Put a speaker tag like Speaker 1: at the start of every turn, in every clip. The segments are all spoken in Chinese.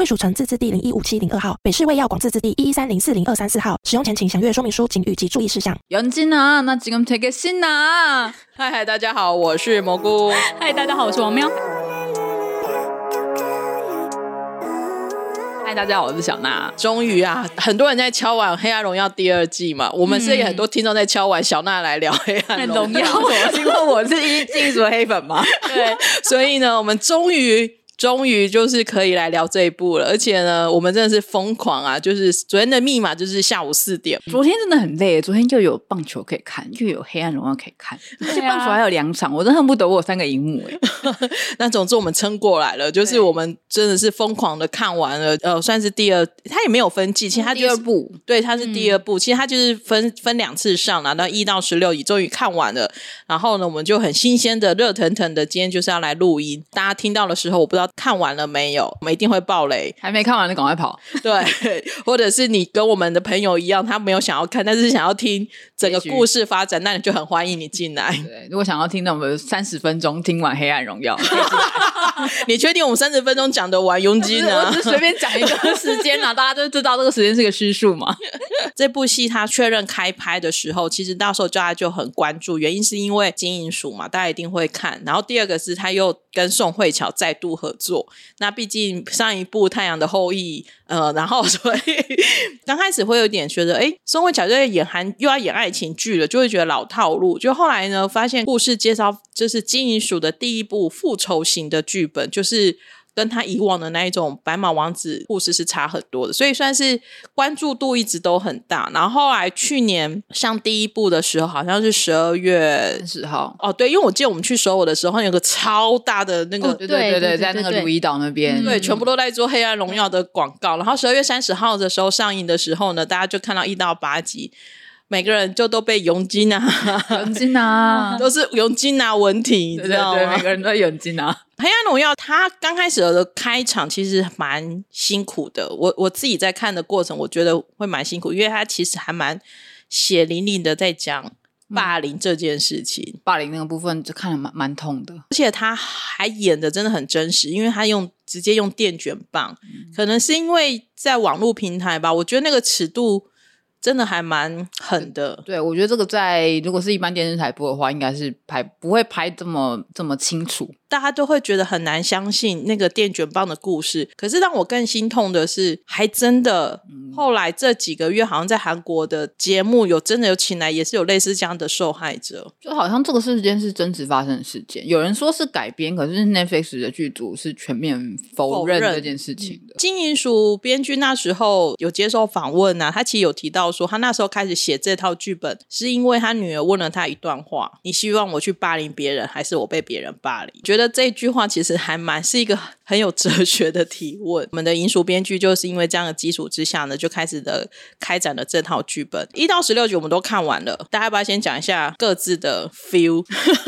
Speaker 1: 贵属城自治地零一五七零二号，北市卫药广自治地一一三零四零二三四号。使用前请详阅说明书、警语及注意事项。
Speaker 2: 연진아，那지금되겠신나？嗨嗨，大家好，我是蘑菇。
Speaker 3: 嗨，大家好，我是王喵。
Speaker 2: 嗨，大家好，我是小娜。终于啊，很多人在敲碗《黑暗荣耀》第二季嘛，我们是也很多听众在敲碗小娜来聊《黑暗荣耀》，因为我是一金银属黑粉嘛。对，所以呢，我们终于。 终于就是可以来聊这一部了，而且呢，我们真的是疯狂啊！就是昨天的密码就是下午四点，
Speaker 3: 昨天真的很累，昨天就有棒球可以看，又有黑暗荣耀可以看，而且棒球还有两场，我真恨不得我有三个荧幕哎。
Speaker 2: 那总之我们撑过来了，就是我们真的是疯狂的看完了，呃，算是第二，它也没有分季，其实它、就是、
Speaker 3: 第二部，
Speaker 2: 对，它是第二部，嗯、其实它就是分分两次上了，那一到十六集终于看完了，然后呢，我们就很新鲜的、热腾腾的，今天就是要来录音，大家听到的时候，我不知道看完了没。有，我们一定会爆雷。
Speaker 3: 还没看完的赶快跑。
Speaker 2: 对，或者是你跟我们的朋友一样，他没有想要看，但是想要听整个故事发展，那你就很欢迎你进来。
Speaker 3: 对，如果想要听，那我们三十分钟听完《黑暗荣耀》。
Speaker 2: 你确定我们三十分钟讲得完？佣金呢？
Speaker 3: 我只是随便讲一个时间啊，大家都知道这个时间是个虚数嘛。
Speaker 2: 这部戏他确认开拍的时候，其实到时候大家就很关注，原因是因为金银属嘛，大家一定会看。然后第二个是他又跟宋慧乔再度合作，那。毕竟上一部《太阳的后裔》，呃，然后 所以刚开始会有点觉得，哎，宋慧乔就在演韩，又要演爱情剧了，就会觉得老套路。就后来呢，发现故事介绍就是金银属的第一部复仇型的剧本，就是。跟他以往的那一种白马王子故事是差很多的，所以算是关注度一直都很大。然后后来去年上第一部的时候，好像是十二月
Speaker 3: 三十号
Speaker 2: 哦，对，因为我记得我们去首尔的时候，有个超大的那个，
Speaker 3: 哦、对对对对，在那个鲁伊岛那边，
Speaker 2: 对，全部都在做《黑暗荣耀》的广告。然后十二月三十号的时候上映的时候呢，大家就看到一到八集。每个人就都被佣金啊，
Speaker 3: 佣金啊，
Speaker 2: 都是佣金啊文体，
Speaker 3: 对对对，每个人都佣金啊。
Speaker 2: 黑暗荣耀它刚开始的开场其实蛮辛苦的，我我自己在看的过程，我觉得会蛮辛苦，因为它其实还蛮血淋淋的在讲霸凌这件事情，
Speaker 3: 嗯、霸凌那个部分就看得蛮蛮痛的，
Speaker 2: 而且他还演的真的很真实，因为他用直接用电卷棒，嗯、可能是因为在网络平台吧，我觉得那个尺度。真的还蛮狠的，
Speaker 3: 对，我觉得这个在如果是一般电视台播的话，应该是拍不会拍这么这么清楚。
Speaker 2: 大家都会觉得很难相信那个电卷棒的故事，可是让我更心痛的是，还真的后来这几个月，好像在韩国的节目有真的有请来，也是有类似这样的受害者，
Speaker 3: 就好像这个事件是真实发生的事件。有人说是改编，可是 Netflix 的剧组是全面否认这件事情的。
Speaker 2: 金银鼠编剧那时候有接受访问啊，他其实有提到说，他那时候开始写这套剧本，是因为他女儿问了他一段话：“你希望我去霸凌别人，还是我被别人霸凌？”觉得。这句话其实还蛮是一个很有哲学的提问。我们的银属编剧就是因为这样的基础之下呢，就开始的开展了这套剧本。一到十六集我们都看完了，大家要不要先讲一下各自的 feel？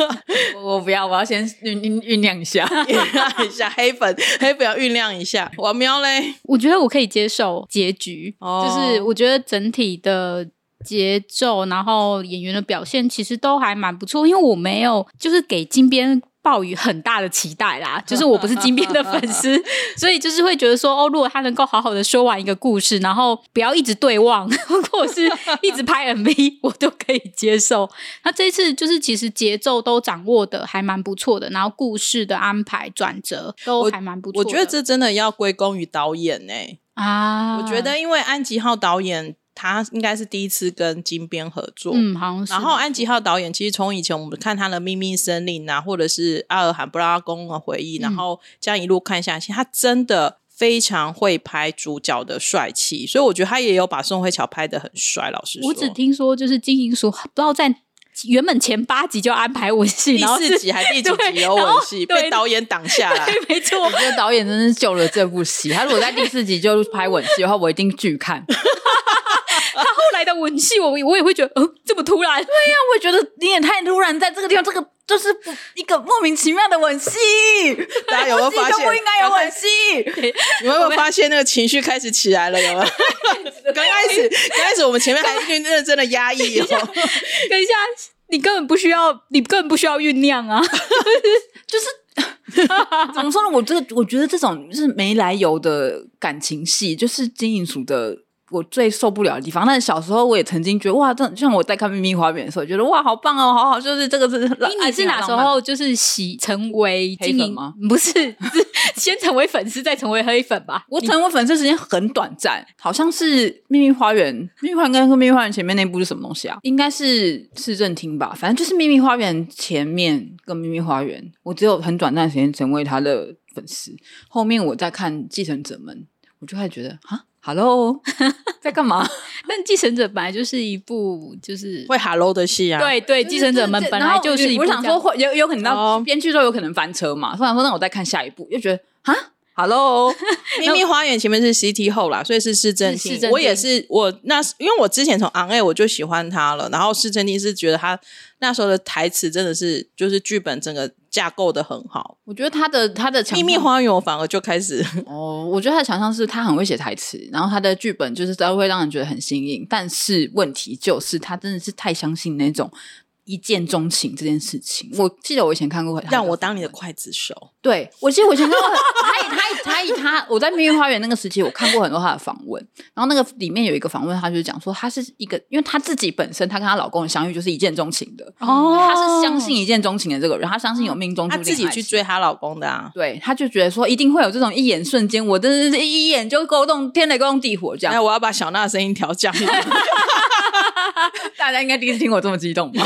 Speaker 3: 我不要，我要先酝酝酝酿一下，酝酿
Speaker 2: 一下黑粉 黑粉要酝酿一下。王喵嘞，
Speaker 4: 我觉得我可以接受结局，哦、就是我觉得整体的节奏，然后演员的表现其实都还蛮不错。因为我没有就是给金边。抱有很大的期待啦，就是我不是金边的粉丝，所以就是会觉得说，哦，如果他能够好好的说完一个故事，然后不要一直对望，或者是一直拍 MV，我都可以接受。那这一次就是其实节奏都掌握的还蛮不错的，然后故事的安排转折都还蛮不错的。
Speaker 2: 我觉得这真的要归功于导演呢、欸。啊，我觉得因为安吉浩导演。他应该是第一次跟金边合作，
Speaker 4: 嗯，好像是。
Speaker 2: 然后安吉浩导演其实从以前我们看他的《秘密森林》啊，或者是《阿尔罕布拉宫的回忆》，嗯，然后这样一路看下去，他真的非常会拍主角的帅气，所以我觉得他也有把宋慧乔拍的很帅。老实说，
Speaker 4: 我只听说就是金银鼠不知道在原本前八集就安排吻戏，
Speaker 2: 第四集还第几集有吻戏，被导演挡下来。
Speaker 4: 没错，
Speaker 3: 我觉得导演真是救了这部戏。他如果在第四集就拍吻戏的话，我一定拒看。
Speaker 4: 他后来的吻戏，我我也会觉得，嗯，这么突然。
Speaker 3: 对呀、啊，我也觉得你也太突然，在这个地方，这个就是一个莫名其妙的吻戏。
Speaker 2: 大家有没有发现？
Speaker 3: 不应该有吻戏。
Speaker 2: 你们有没有发现那个情绪开始起来了？有没有？刚开始，刚开始我们前面还是认真的压抑。等一下，
Speaker 4: 等一下，你根本不需要，你根本不需要酝酿啊，
Speaker 3: 就是。怎么说呢？我这个我觉得这种就是没来由的感情戏，就是金银淑的。我最受不了的地方，但是小时候我也曾经觉得哇，这像我在看《秘密花园》的时候，觉得哇，好棒哦，好好，就是这个是。
Speaker 4: 你是哪时候就是喜成为
Speaker 3: 黑粉吗？
Speaker 4: 不是，是 先成为粉丝再成为黑粉吧？
Speaker 3: 我成为粉丝时间很短暂，好像是《秘密花园》。《秘密花园》跟《秘密花园》前面那部是什么东西啊？应该是市政厅吧？反正就是《秘密花园》前面跟《秘密花园》，我只有很短暂时间成为他的粉丝。后面我在看《继承者们》，我就开始觉得啊。Hello，在干嘛？
Speaker 4: 但继承者本来就是一部就是
Speaker 2: 会 Hello 的戏啊。
Speaker 4: 对对，继承者们本来就是一部。
Speaker 3: 我想说会有有可能到编剧都有可能翻车嘛。所以想说，那我再看下一部，又觉得啊，Hello，
Speaker 2: 秘密花园前面是 City Hall 啦，所以是市政厅。我也是，我那因为我之前从 On Air 我就喜欢他了，然后市政厅是觉得他那时候的台词真的是就是剧本整个。架构的很好，
Speaker 3: 我觉得他的他的
Speaker 2: 秘密花园我反而就开始
Speaker 3: 哦，我觉得他的强项是他很会写台词，然后他的剧本就是都会让人觉得很新颖，但是问题就是他真的是太相信那种。一见钟情这件事情，我记得我以前看过，
Speaker 2: 让我当你的刽子手。
Speaker 3: 对，我记得我以前看过他以他以他以他，我在《秘密花园》那个时期，我看过很多他的访问。然后那个里面有一个访问，他就是讲说，他是一个，因为他自己本身，他跟他老公的相遇就是一见钟情的。哦，他是相信一见钟情的这个人，他相信有命中注定。
Speaker 2: 他自己去追她老公的啊。
Speaker 3: 对，他就觉得说，一定会有这种一眼瞬间，我真的是一眼就勾动天雷勾动地火这样。
Speaker 2: 那我要把小娜的声音调降。
Speaker 3: 大家应该第一次听我这么激动吧？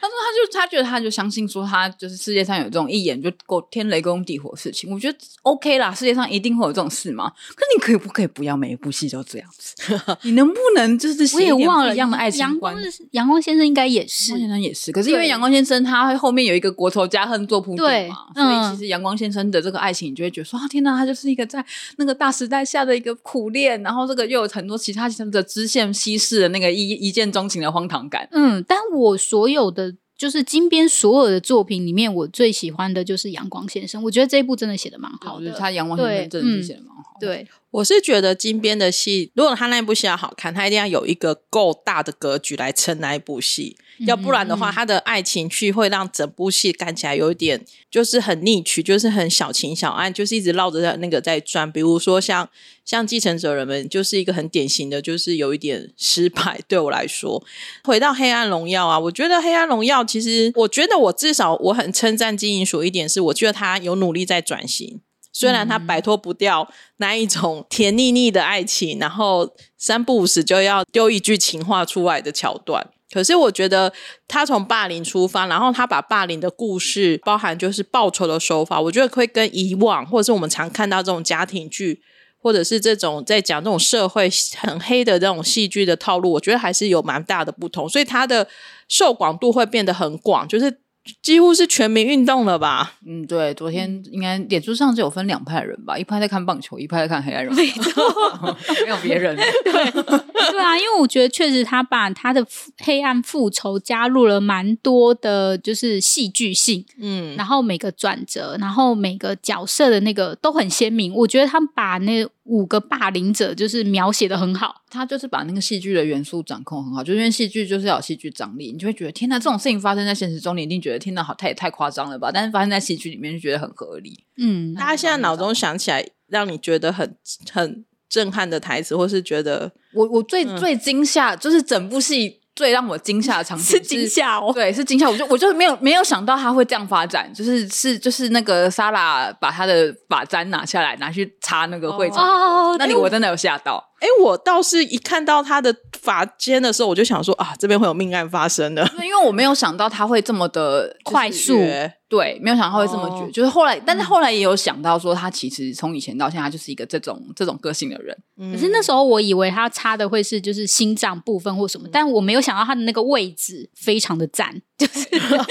Speaker 3: 他说，他就他觉得，他就相信说，他就是世界上有这种一眼就够天雷公地火的事情。我觉得 OK 啦，世界上一定会有这种事吗？可是你可以不可以不要每一部戏都这样子？你能不能就是
Speaker 4: 我也忘了
Speaker 3: 一样的爱情观？阳
Speaker 4: 光阳光先生应该也是，
Speaker 3: 阳光先生也是。可是因为阳光先生他后面有一个国仇家恨做铺垫嘛，所以其实阳光先生的这个爱情，你就会觉得说啊，天哪，他就是一个在那个大时代下的一个苦恋，然后这个又有很多其他的支线稀释的那个一一见钟情的荒唐感。
Speaker 4: 嗯，但我所有的。就是金边所有的作品里面，我最喜欢的就是《阳光先生》。我觉得这一部真的写的蛮好的，
Speaker 3: 他《阳光先生》真的是写的蛮好的。
Speaker 4: 对，
Speaker 2: 我是觉得金边的戏，如果他那一部戏要好看，他一定要有一个够大的格局来撑那一部戏。要不然的话，他的爱情剧会让整部戏看起来有一点就是很逆曲，就是很小情小爱，就是一直绕着那个在转。比如说像像继承者人们，就是一个很典型的，就是有一点失败。对我来说，回到黑暗荣耀啊，我觉得黑暗荣耀其实，我觉得我至少我很称赞金银淑一点是，我觉得他有努力在转型，虽然他摆脱不掉那一种甜腻腻的爱情，然后三不五时就要丢一句情话出来的桥段。可是我觉得他从霸凌出发，然后他把霸凌的故事，包含就是报仇的手法，我觉得会跟以往或者是我们常看到这种家庭剧，或者是这种在讲这种社会很黑的这种戏剧的套路，我觉得还是有蛮大的不同，所以他的受广度会变得很广，就是。几乎是全民运动了吧？
Speaker 3: 嗯，对，昨天应该脸书上就有分两派人吧，一派在看棒球，一派在看黑暗荣耀，没有别人。
Speaker 4: 对对啊，因为我觉得确实他把他的黑暗复仇加入了蛮多的，就是戏剧性，嗯，然后每个转折，然后每个角色的那个都很鲜明。我觉得他把那五个霸凌者就是描写的很好，
Speaker 3: 他就是把那个戏剧的元素掌控很好，就因为戏剧就是要有戏剧张力，你就会觉得天哪，这种事情发生在现实中，你一定觉得。天哪好，太也太夸张了吧？但是发生在戏剧里面就觉得很合理。
Speaker 4: 嗯，
Speaker 2: 大家现在脑中想起来让你觉得很很震撼的台词，或是觉得
Speaker 3: 我我最、嗯、最惊吓，就是整部戏最让我惊吓的场景
Speaker 4: 是惊吓哦，
Speaker 3: 对，是惊吓。我就我就没有没有想到他会这样发展，就是是就是那个莎拉把他的发簪拿下来拿去擦那个会场，哦、那里我真的有吓到。
Speaker 2: 哎，我倒是一看到他的发间的时候，我就想说啊，这边会有命案发生的，
Speaker 3: 因为我没有想到他会这么的、
Speaker 4: 快速。
Speaker 3: 对，没有想到他会这么绝，
Speaker 2: 哦、
Speaker 3: 就是后来，但是后来也有想到说，他其实从以前到现在就是一个这种这种个性的人。
Speaker 4: 可是那时候我以为他插的会是就是心脏部分或什么，嗯、但我没有想到他的那个位置非常的赞，就是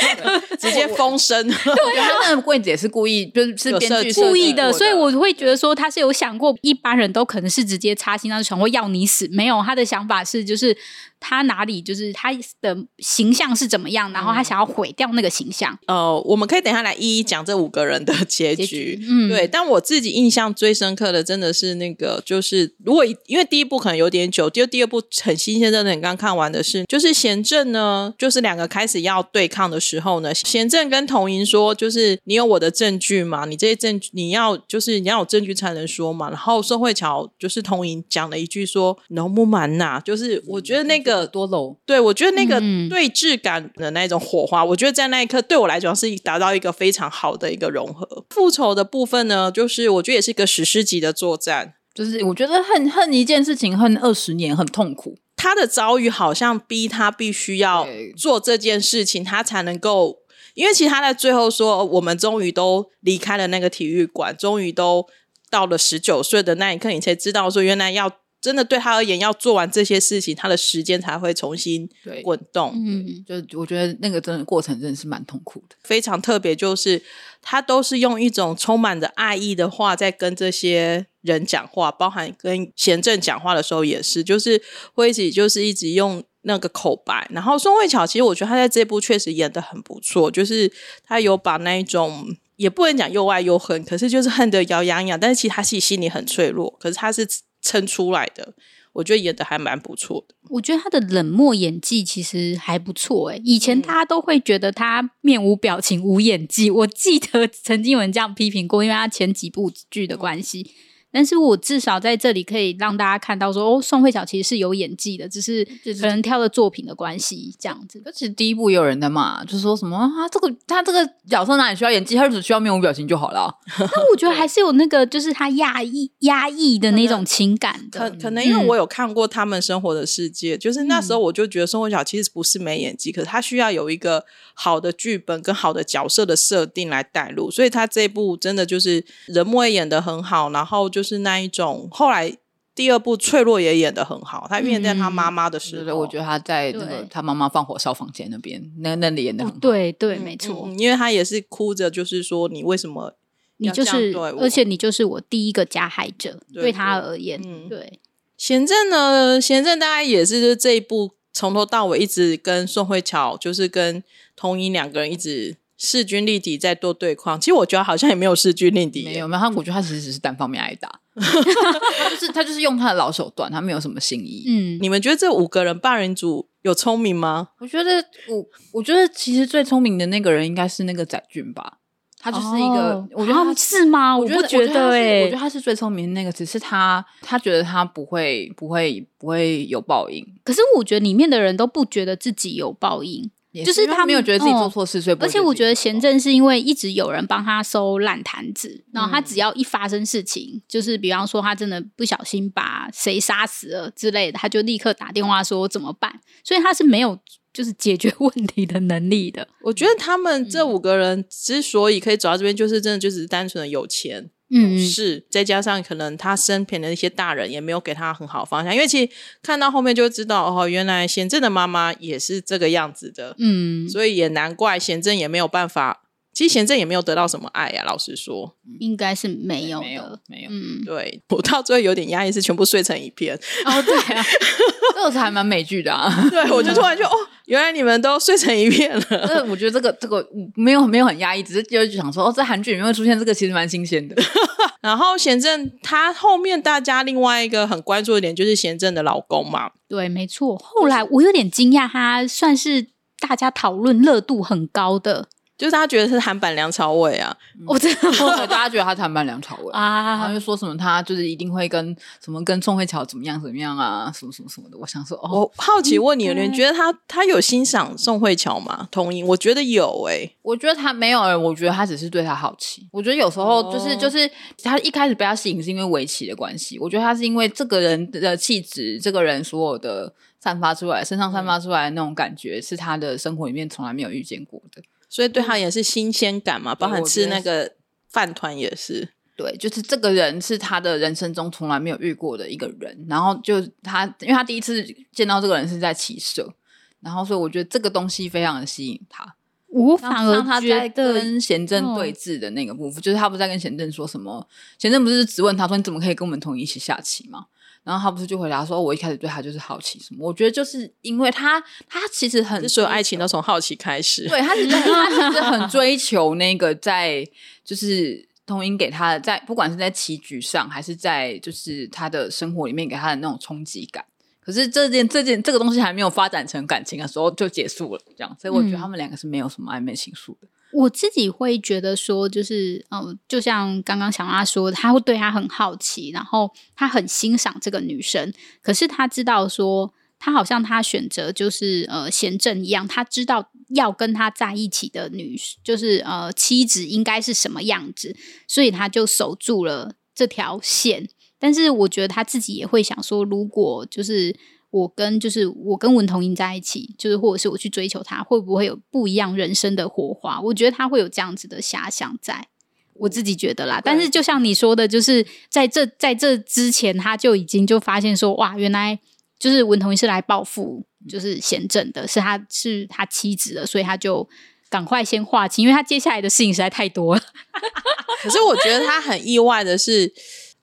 Speaker 2: 直接封身。对，
Speaker 3: 他那个位置也是故意，就是是编剧
Speaker 4: 故意的，所以我会觉得说他是有想过，一般人都可能是直接插心脏床会要你死，没有他的想法是就是。他哪里就是他的形象是怎么样，然后他想要毁掉那个形象。
Speaker 2: 呃，我们可以等一下来一一讲这五个人的结局。结局
Speaker 4: 嗯，
Speaker 2: 对。但我自己印象最深刻的，真的是那个，就是如果因为第一部可能有点久，就第二部很新鲜，真的，你刚看完的是，就是贤正呢，就是两个开始要对抗的时候呢，贤正跟童莹说，就是你有我的证据嘛，你这些证据你要就是你要有证据才能说嘛。然后宋慧乔就是童莹讲了一句说“农木满呐”，就是我觉得那个。
Speaker 3: 个多楼，
Speaker 2: 对，我觉得那个对峙感的那种火花，嗯、我觉得在那一刻对我来讲是达到一个非常好的一个融合。复仇的部分呢，就是我觉得也是一个史诗级的作战，
Speaker 3: 就是我觉得恨恨一件事情，恨二十年，很痛苦。
Speaker 2: 他的遭遇好像逼他必须要做这件事情，他才能够。因为其实他在最后说，我们终于都离开了那个体育馆，终于都到了十九岁的那一刻，你才知道说，原来要。真的对他而言，要做完这些事情，他的时间才会重新滚动。
Speaker 3: 嗯，就我觉得那个真的过程真的是蛮痛苦的，
Speaker 2: 非常特别。就是他都是用一种充满着爱意的话在跟这些人讲话，包含跟贤正讲话的时候也是，就是会一直就是一直用那个口白。然后宋慧乔，其实我觉得他在这部确实演的很不错，就是他有把那一种也不能讲又爱又恨，可是就是恨得牙痒痒，但是其实他自己心里很脆弱，可是他是。撑出来的，我觉得演的还蛮不错的。
Speaker 4: 我觉得他的冷漠演技其实还不错诶。以前大家都会觉得他面无表情、无演技。我记得曾经有人这样批评过，因为他前几部剧的关系。但是我至少在这里可以让大家看到说，哦，宋慧乔其实是有演技的，只是可能挑的作品的关系这样子。
Speaker 3: 而且第一部也有人的嘛，就是说什么啊，这个他这个角色哪里需要演技，他只需要面无表情就好了。
Speaker 4: 那我觉得还是有那个，就是他压抑压抑的那种情感的。
Speaker 2: 可可能因为我有看过他们生活的世界，嗯、就是那时候我就觉得宋慧乔其实不是没演技，可是他需要有一个好的剧本跟好的角色的设定来带入，所以他这一部真的就是人物也演的很好，然后就。就是那一种，后来第二部脆弱也演的很好。他面对他妈妈的时候，
Speaker 3: 嗯、我觉得他在那个他妈妈放火烧房间那边，那那里演的很好。
Speaker 4: 哦、对对，没错、
Speaker 2: 嗯，因为他也是哭着，就是说你为什么
Speaker 4: 你就是，而且你就是我第一个加害者，对，对他而言，嗯、对。
Speaker 2: 贤正呢，贤正大概也是就这一部从头到尾一直跟宋慧乔，就是跟童英两个人一直。势均力敌在做对抗，其实我觉得好像也没有势均力敌，
Speaker 3: 没有没有，他我觉得他其实只是单方面挨打，他就是他就是用他的老手段，他没有什么新意。
Speaker 4: 嗯，
Speaker 2: 你们觉得这五个人霸人组有聪明吗？
Speaker 3: 我觉得我我觉得其实最聪明的那个人应该是那个载俊吧，他就是一个，哦、我觉得他
Speaker 4: 是吗？我不觉得哎，
Speaker 3: 我觉得他是最聪明的那个，只是他他觉得他不会不会不会有报应，
Speaker 4: 可是我觉得里面的人都不觉得自己有报应。
Speaker 3: 是
Speaker 4: 就是他
Speaker 3: 没有觉得自己做错事，哦、所以而
Speaker 4: 且我觉得贤正是因为一直有人帮他收烂摊子，然后他只要一发生事情，嗯、就是比方说他真的不小心把谁杀死了之类的，他就立刻打电话说怎么办，所以他是没有就是解决 问题的能力的。
Speaker 2: 我觉得他们这五个人之所以可以走到这边，就是真的就只是单纯的有钱。
Speaker 4: 嗯，
Speaker 2: 是，再加上可能他身边的一些大人也没有给他很好方向，因为其实看到后面就知道哦，原来贤正的妈妈也是这个样子的，
Speaker 4: 嗯，
Speaker 2: 所以也难怪贤正也没有办法，其实贤正也没有得到什么爱呀、啊，老实说，
Speaker 4: 应该是没有，
Speaker 3: 没有，没有，
Speaker 4: 嗯，
Speaker 2: 对，我到最后有点压抑，是全部碎成一片，
Speaker 4: 哦，对啊，
Speaker 3: 这个是还蛮美剧的啊，
Speaker 2: 对，我就突然就哦。原来你们都睡成一片了。
Speaker 3: 呃，我觉得这个这个没有没有很压抑，只是就想说，哦，在韩剧里面会出现这个，其实蛮新鲜的。
Speaker 2: 然后贤正他后面大家另外一个很关注的点就是贤正的老公嘛。
Speaker 4: 对，没错。后来我有点惊讶，他算是大家讨论热度很高的。
Speaker 2: 就是他觉得是韩版梁朝伟啊，
Speaker 4: 我真的，
Speaker 3: 大家觉得他是韩版梁朝伟啊，然后就说什么他就是一定会跟什么跟宋慧乔怎么样怎么样啊，什么什么什么的。我想说，哦，
Speaker 2: 我好奇问你，你觉得他他有欣赏宋慧乔吗？同意，我觉得有诶、欸，
Speaker 3: 我觉得他没有诶、欸，我觉得他只是对他好奇。我觉得有时候就是、哦、就是他一开始被他吸引是因为围棋的关系，我觉得他是因为这个人的气质，这个人所有的散发出来，身上散发出来的那种感觉，是他的生活里面从来没有遇见过的。
Speaker 2: 所以对他也是新鲜感嘛，包含吃那个饭团也是。
Speaker 3: 对，就是这个人是他的人生中从来没有遇过的一个人，然后就他，因为他第一次见到这个人是在骑社，然后所以我觉得这个东西非常的吸引他。
Speaker 4: 我反而
Speaker 3: 他在跟贤正对峙的那个部分，就是他不是在跟贤正说什么？贤正不是只问他说：“你怎么可以跟我们同一起下棋吗？”然后他不是就回答说：“我一开始对他就是好奇什么？”我觉得就是因为他，他其实很
Speaker 2: 所有爱情都从好奇开始。
Speaker 3: 对，他其实 他其实很追求那个在就是童音给他的，在不管是在棋局上，还是在就是他的生活里面给他的那种冲击感。可是这件这件这个东西还没有发展成感情的时候就结束了，这样，所以我觉得他们两个是没有什么暧昧情愫的。
Speaker 4: 我自己会觉得说，就是嗯、就像刚刚小妈说，他会对他很好奇，然后他很欣赏这个女生，可是他知道说，他好像他选择就是呃贤正一样，他知道要跟他在一起的女就是呃妻子应该是什么样子，所以他就守住了这条线。但是我觉得他自己也会想说，如果就是我跟就是我跟文同英在一起，就是或者是我去追求他，会不会有不一样人生的火花？我觉得他会有这样子的遐想在，我自己觉得啦。但是就像你说的，就是在这在这之前，他就已经就发现说，哇，原来就是文同英是来报复，就是贤正的，是他是他妻子的，所以他就赶快先划清，因为他接下来的事情实在太多了。
Speaker 2: 可是我觉得他很意外的是。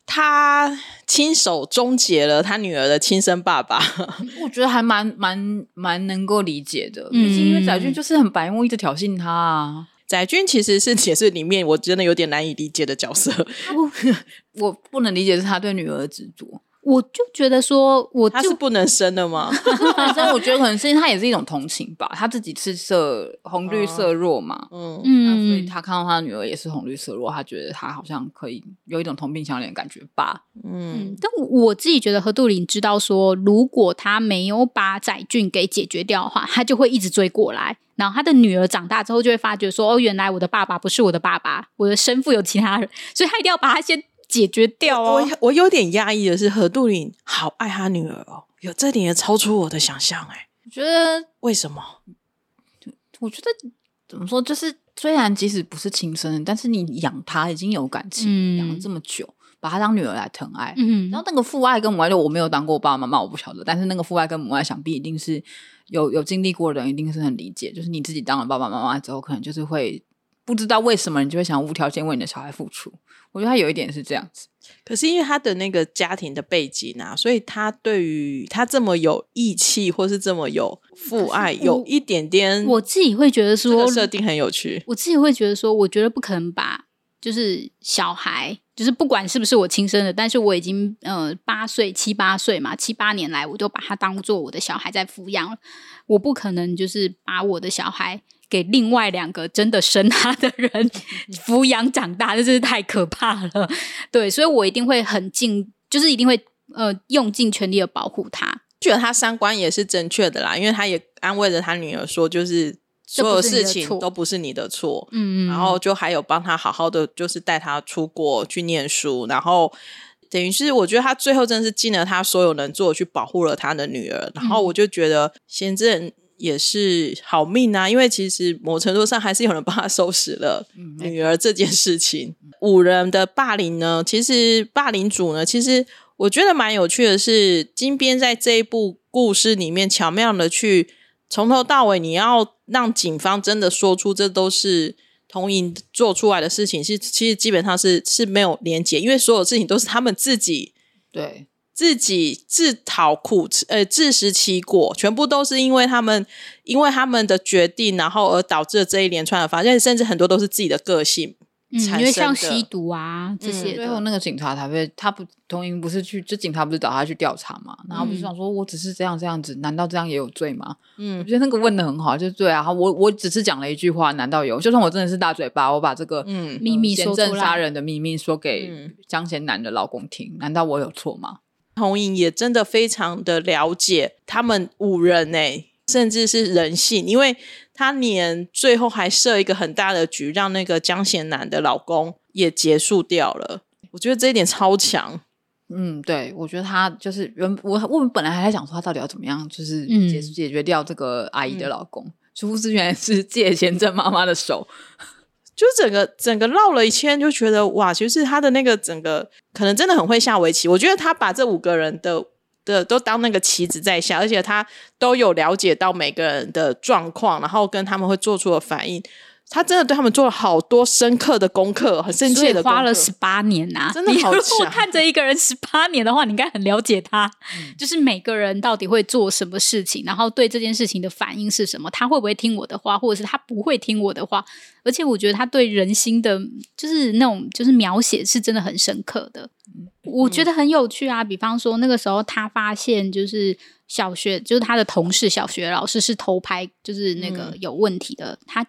Speaker 2: 他亲手终结了他女儿的亲生爸爸，
Speaker 3: 我觉得还蛮蛮蛮能够理解的。毕竟因为载俊就是很白目，一直挑衅他啊。
Speaker 2: 载俊其实是也是里面我真的有点难以理解的角色，
Speaker 3: 我不能理解是他对女儿的执着。
Speaker 4: 我就觉得说，我
Speaker 2: 他是不能生的吗？
Speaker 3: 本身我觉得可能是因为他也是一种同情吧，他自己是色红绿色弱嘛，
Speaker 2: 嗯
Speaker 3: 嗯，所以他看到他的女儿也是红绿色弱，他觉得他好像可以有一种同病相怜的感觉吧。
Speaker 4: 嗯，但我自己觉得何杜林知道说，如果他没有把载俊给解决掉的话，他就会一直追过来，然后他的女儿长大之后就会发觉说，哦，原来我的爸爸不是我的爸爸，我的生父有其他人，所以他一定要把他先。解决掉哦！
Speaker 2: 我我有点压抑的是何杜林好爱他女儿哦，有这点也超出我的想象哎。
Speaker 3: 我觉得
Speaker 2: 为什么？
Speaker 3: 我觉得怎么说，就是虽然即使不是亲生的，但是你养他已经有感情，养、嗯、了这么久，把他当女儿来疼爱，嗯，然后那个父爱跟母爱，就我没有当过爸爸妈妈，我不晓得。但是那个父爱跟母爱，想必一定是有有经历过的人，一定是很理解。就是你自己当了爸爸妈妈之后，可能就是会。不知道为什么你就会想无条件为你的小孩付出，我觉得他有一点是这样子。
Speaker 2: 可是因为他的那个家庭的背景啊，所以他对于他这么有义气或是这么有父爱，有一点点，
Speaker 4: 我自己会觉得说
Speaker 2: 设定很有趣。
Speaker 4: 我自己会觉得说，我觉得不可能把就是小孩，就是不管是不是我亲生的，但是我已经呃八岁七八岁嘛，七八年来我都把他当做我的小孩在抚养，我不可能就是把我的小孩。给另外两个真的生他的人 抚养长大，这真是太可怕了。对，所以我一定会很尽，就是一定会呃用尽全力的保护他。
Speaker 2: 觉得他三观也是正确的啦，因为他也安慰着他女儿说，就是所有事情都不是你的错。嗯嗯，然后就还有帮他好好的，就是带他出国去念书，然后等于是我觉得他最后真的是尽了他所有能做，去保护了他的女儿。然后我就觉得贤正。也是好命啊，因为其实某程度上还是有人帮他收拾了女儿这件事情。嗯、五人的霸凌呢，其实霸凌主呢，其实我觉得蛮有趣的是，金边在这一部故事里面巧妙的去从头到尾，你要让警方真的说出这都是童莹做出来的事情，是其实基本上是是没有连结，因为所有事情都是他们自己
Speaker 3: 对。
Speaker 2: 自己自讨苦吃，呃，自食其果，全部都是因为他们，因为他们的决定，然后而导致了这一连串的发生，甚至很多都是自己的个性
Speaker 4: 嗯，因为像吸毒啊这些、
Speaker 3: 嗯，最后那个警察才会，他不，童莹不是去，就警察不是找他去调查嘛，然后不是想说，我只是这样这样子，难道这样也有罪吗？嗯，我觉得那个问的很好，就是对啊，我我只是讲了一句话，难道有？就算我真的是大嘴巴，我把这个嗯
Speaker 4: 秘密说出来，
Speaker 3: 杀人的秘密说给江贤南的老公听，难道我有错吗？
Speaker 2: 童莹也真的非常的了解他们五人呢、欸，甚至是人性，因为他连最后还设一个很大的局，让那个江贤南的老公也结束掉了。我觉得这一点超强。
Speaker 3: 嗯，对，我觉得他就是原我我们本来还在想说他到底要怎么样，就是解、嗯、解决掉这个阿姨的老公，殊不知原来是借贤正妈妈的手。
Speaker 2: 就整个整个绕了一圈，就觉得哇，就是他的那个整个可能真的很会下围棋。我觉得他把这五个人的的都当那个棋子在下，而且他都有了解到每个人的状况，然后跟他们会做出的反应。他真的对他们做了好多深刻的功课，很深切的，
Speaker 4: 花了十八年呐、啊，
Speaker 2: 真的。
Speaker 4: 你如果看着一个人十八年的话，你应该很了解他，嗯、就是每个人到底会做什么事情，然后对这件事情的反应是什么，他会不会听我的话，或者是他不会听我的话。而且我觉得他对人心的，就是那种就是描写是真的很深刻的，嗯、我觉得很有趣啊。比方说那个时候他发现就是小学，就是他的同事小学老师是偷拍，就是那个有问题的，嗯、他。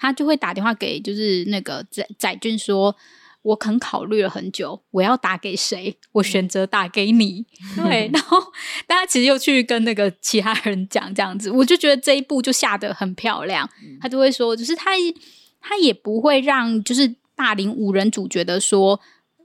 Speaker 4: 他就会打电话给就是那个载载俊说，我肯考虑了很久，我要打给谁？我选择打给你。嗯、对，然后大家其实又去跟那个其他人讲这样子，我就觉得这一步就下得很漂亮。嗯、他就会说，就是他他也不会让就是霸凌五人组觉得说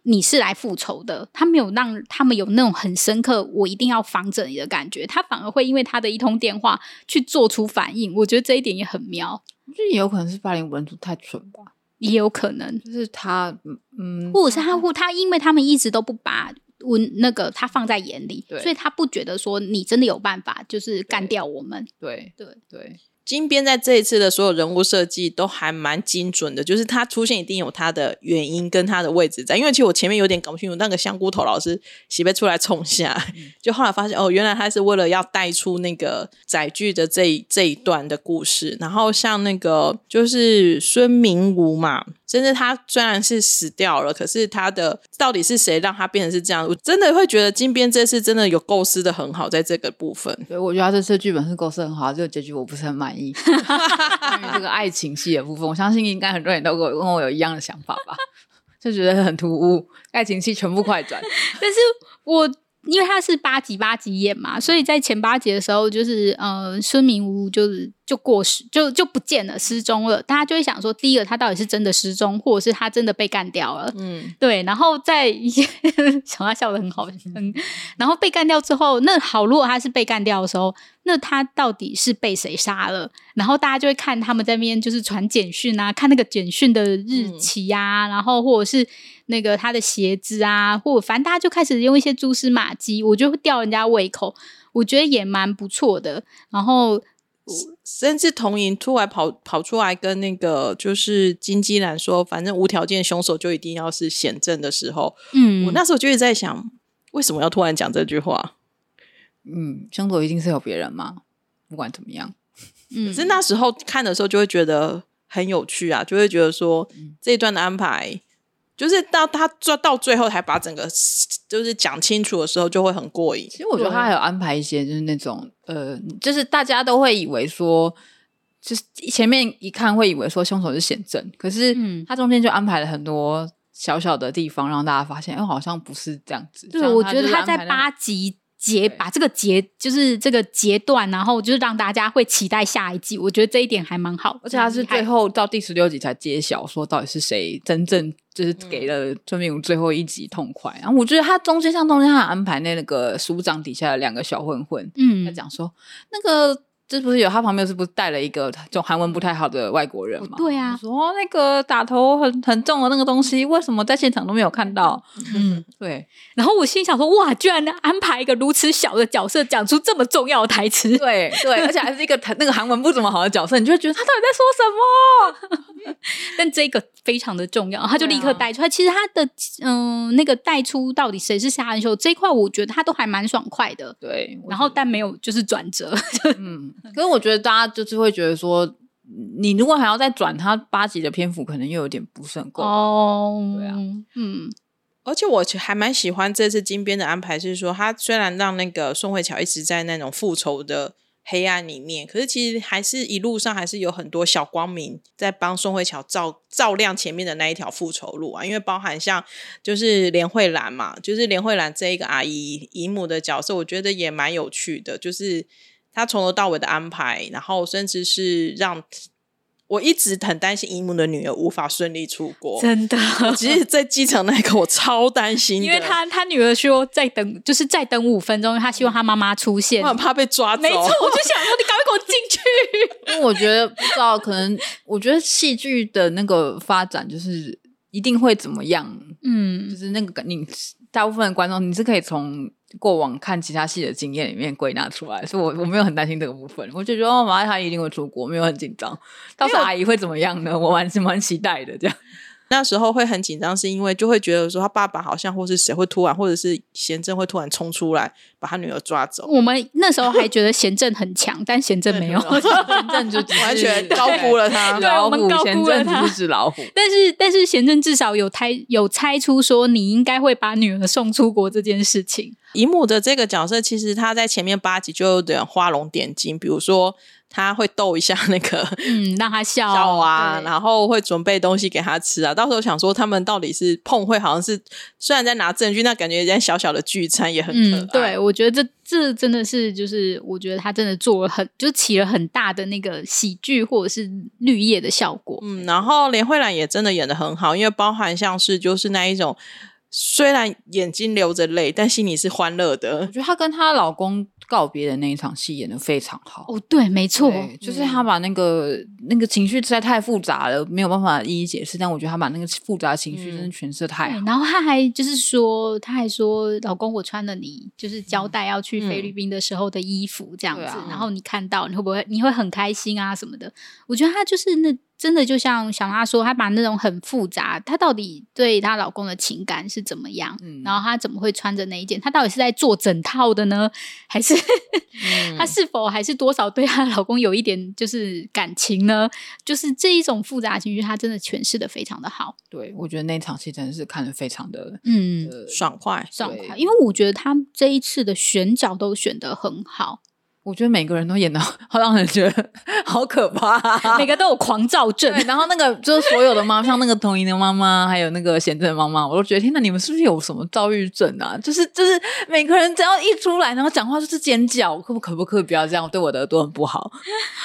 Speaker 4: 你是来复仇的，他没有让他们有那种很深刻我一定要防着你的感觉，他反而会因为他的一通电话去做出反应。我觉得这一点也很妙。
Speaker 3: 这也有可能是霸凌五人组太蠢吧，
Speaker 4: 也有可能
Speaker 3: 就是他，嗯，
Speaker 4: 或者是他，或他，因为他们一直都不把文那个他放在眼
Speaker 3: 里，
Speaker 4: 所以他不觉得说你真的有办法，就是干掉我们。
Speaker 3: 对
Speaker 4: 对
Speaker 3: 对。对
Speaker 2: 金边在这一次的所有人物设计都还蛮精准的，就是他出现一定有他的原因跟他的位置在。因为其实我前面有点搞不清楚那个香菇头老师喜被出来冲下，就后来发现哦，原来他是为了要带出那个载具的这一这一段的故事。然后像那个就是孙明吾嘛。甚至他虽然是死掉了，可是他的到底是谁让他变成是这样？我真的会觉得金边这次真的有构思的很好，在这个部分。
Speaker 3: 对，我觉得他这次剧本是构思很好，这个结局我不是很满意。关于这个爱情戏的部分，我相信应该很多人都跟我跟我有一样的想法吧，就觉得很突兀，爱情戏全部快转。
Speaker 4: 但是我。因为他是八集八集演嘛，所以在前八集的时候，就是呃，孙明屋就是就过失，就就不见了，失踪了。大家就会想说，第一个他到底是真的失踪，或者是他真的被干掉了？嗯，对。然后在 小花笑得很好，嗯。然后被干掉之后，那好，如果他是被干掉的时候，那他到底是被谁杀了？然后大家就会看他们在那边就是传简讯啊，看那个简讯的日期啊，嗯、然后或者是。那个他的鞋子啊，或反正大家就开始用一些蛛丝马迹，我就会吊人家胃口，我觉得也蛮不错的。然后
Speaker 2: 甚至童莹突然跑跑出来跟那个就是金基兰说，反正无条件凶手就一定要是显正的时候，嗯，我那时候就一直在想，为什么要突然讲这句话？
Speaker 3: 嗯，凶手一定是有别人吗？不管怎么样，
Speaker 2: 嗯，可是那时候看的时候就会觉得很有趣啊，就会觉得说、嗯、这一段的安排。就是到他做到最后才把整个就是讲清楚的时候，就会很过瘾。
Speaker 3: 其实我觉得他还有安排一些，就是那种呃，就是大家都会以为说，就是前面一看会以为说凶手是显正，可是他中间就安排了很多小小的地方，让大家发现，哎，好像不是这样子。
Speaker 4: 对，我觉得他在八集。截把这个截就是这个截断，然后就是让大家会期待下一季。我觉得这一点还蛮好，
Speaker 3: 而且他是最后到第十六集才揭晓，说到底是谁真正就是给了孙明武最后一集痛快。嗯、然后我觉得他中间像中间他安排那个署长底下的两个小混混，嗯，他讲说那个。这不是有他旁边是不是带了一个就韩文不太好的外国人吗？
Speaker 4: 对啊，
Speaker 3: 说那个打头很很重的那个东西，为什么在现场都没有看到？嗯，对。
Speaker 4: 然后我心想说，哇，居然安排一个如此小的角色讲出这么重要的台词，
Speaker 3: 对对，而且还是一个那个韩文不怎么好的角色，你就会觉得他到底在说什么？
Speaker 4: 但这个非常的重要，他就立刻带出来。其实他的嗯、呃，那个带出到底谁是杀人秀这一块，我觉得他都还蛮爽快的。
Speaker 3: 对，
Speaker 4: 然后但没有就是转折，
Speaker 3: 嗯。可是我觉得大家就是会觉得说，你如果还要再转他八集的篇幅，可能又有点不是很够哦。对啊，
Speaker 2: 嗯，而且我还蛮喜欢这次金编的安排，是说他虽然让那个宋慧乔一直在那种复仇的黑暗里面，可是其实还是一路上还是有很多小光明在帮宋慧乔照照亮前面的那一条复仇路啊。因为包含像就是连慧兰嘛，就是连慧兰这一个阿姨姨母的角色，我觉得也蛮有趣的，就是。她从头到尾的安排，然后甚至是让我一直很担心姨母的女儿无法顺利出国。
Speaker 4: 真的，
Speaker 2: 其实，在机场那一刻，我超担心，
Speaker 4: 因为他他女儿说再等，就是再等五分钟，他希望他妈妈出现，
Speaker 2: 我很怕被抓走。
Speaker 4: 没错，我就想说，你赶快给我进去。
Speaker 3: 因为我觉得不知道，可能我觉得戏剧的那个发展就是一定会怎么样，嗯，就是那个你大部分的观众，你是可以从。过往看其他戏的经验里面归纳出来，所以我我没有很担心这个部分，我就觉得哦，马上他一定会出国，没有很紧张。到时候阿姨会怎么样呢？我蛮蛮期待的，这样。
Speaker 2: 那时候会很紧张，是因为就会觉得说他爸爸好像或是谁会突然，或者是贤正会突然冲出来把他女儿抓走。
Speaker 4: 我们那时候还觉得贤正很强，但贤正没有，
Speaker 3: 贤正就
Speaker 2: 完全高估了他。
Speaker 4: 对，我们高估了他。
Speaker 3: 贤正只是老虎，
Speaker 4: 但是但是贤正至少有猜有猜出说你应该会把女儿送出国这件事情。
Speaker 2: 姨母的这个角色，其实他在前面八集就有点画龙点睛，比如说。他会逗一下那个，
Speaker 4: 嗯，让他笑
Speaker 2: 笑啊，然后会准备东西给他吃啊。到时候想说他们到底是碰会，好像是虽然在拿证据，那感觉有点小小的聚餐也很可爱。
Speaker 4: 嗯，对，我觉得这这真的是就是，我觉得他真的做了很，就起了很大的那个喜剧或者是绿叶的效果。
Speaker 2: 嗯，然后连慧兰也真的演的很好，因为包含像是就是那一种。虽然眼睛流着泪，但心里是欢乐的。
Speaker 3: 我觉得她跟她老公告别的那一场戏演的非常好。
Speaker 4: 哦，对，没错，
Speaker 3: 就是她把那个、嗯、那个情绪实在太复杂了，没有办法一一解释。但我觉得她把那个复杂情绪真的诠释太好。
Speaker 4: 然后她还就是说，她还说，老公，我穿了你就是交代要去菲律宾的时候的衣服，这样子。嗯啊、然后你看到，你会不会你会很开心啊什么的？我觉得她就是那。真的就像小娜说，她把那种很复杂，她到底对她老公的情感是怎么样？嗯、然后她怎么会穿着那一件？她到底是在做整套的呢，还是她、嗯、是否还是多少对她老公有一点就是感情呢？就是这一种复杂情绪，她真的诠释的非常的好。
Speaker 3: 对，我觉得那场戏真的是看的非常的
Speaker 4: 嗯、
Speaker 3: 呃、
Speaker 2: 爽快，
Speaker 4: 爽快，因为我觉得她这一次的选角都选的很好。
Speaker 3: 我觉得每个人都演的 好让人觉得 好可怕，啊，
Speaker 4: 每个都有狂躁症。
Speaker 3: 然后那个就是所有的妈，像那个童莹的妈妈，还有那个贤正的妈妈，我都觉得天哪，你们是不是有什么躁郁症啊？就是就是每个人只要一出来，然后讲话就是尖叫，可不可不可以不要这样？对我的耳朵很不好。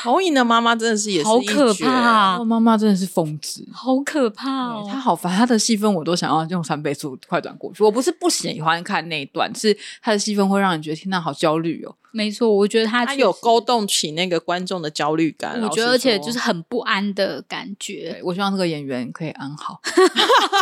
Speaker 2: 童莹的妈妈真的是也是
Speaker 4: 好可怕，
Speaker 3: 我妈妈真的是疯子，
Speaker 4: 好可怕哦，
Speaker 3: 她好烦，她的戏份我都想要用三倍速快转过去。我不是不喜欢看那一段，是她的戏份会让人觉得天哪，好焦虑哦。
Speaker 4: 没错，我觉得他
Speaker 2: 他有勾动起那个观众的焦虑感，
Speaker 4: 我觉得而且就是很不安的感觉。
Speaker 3: 我希望这个演员可以安好，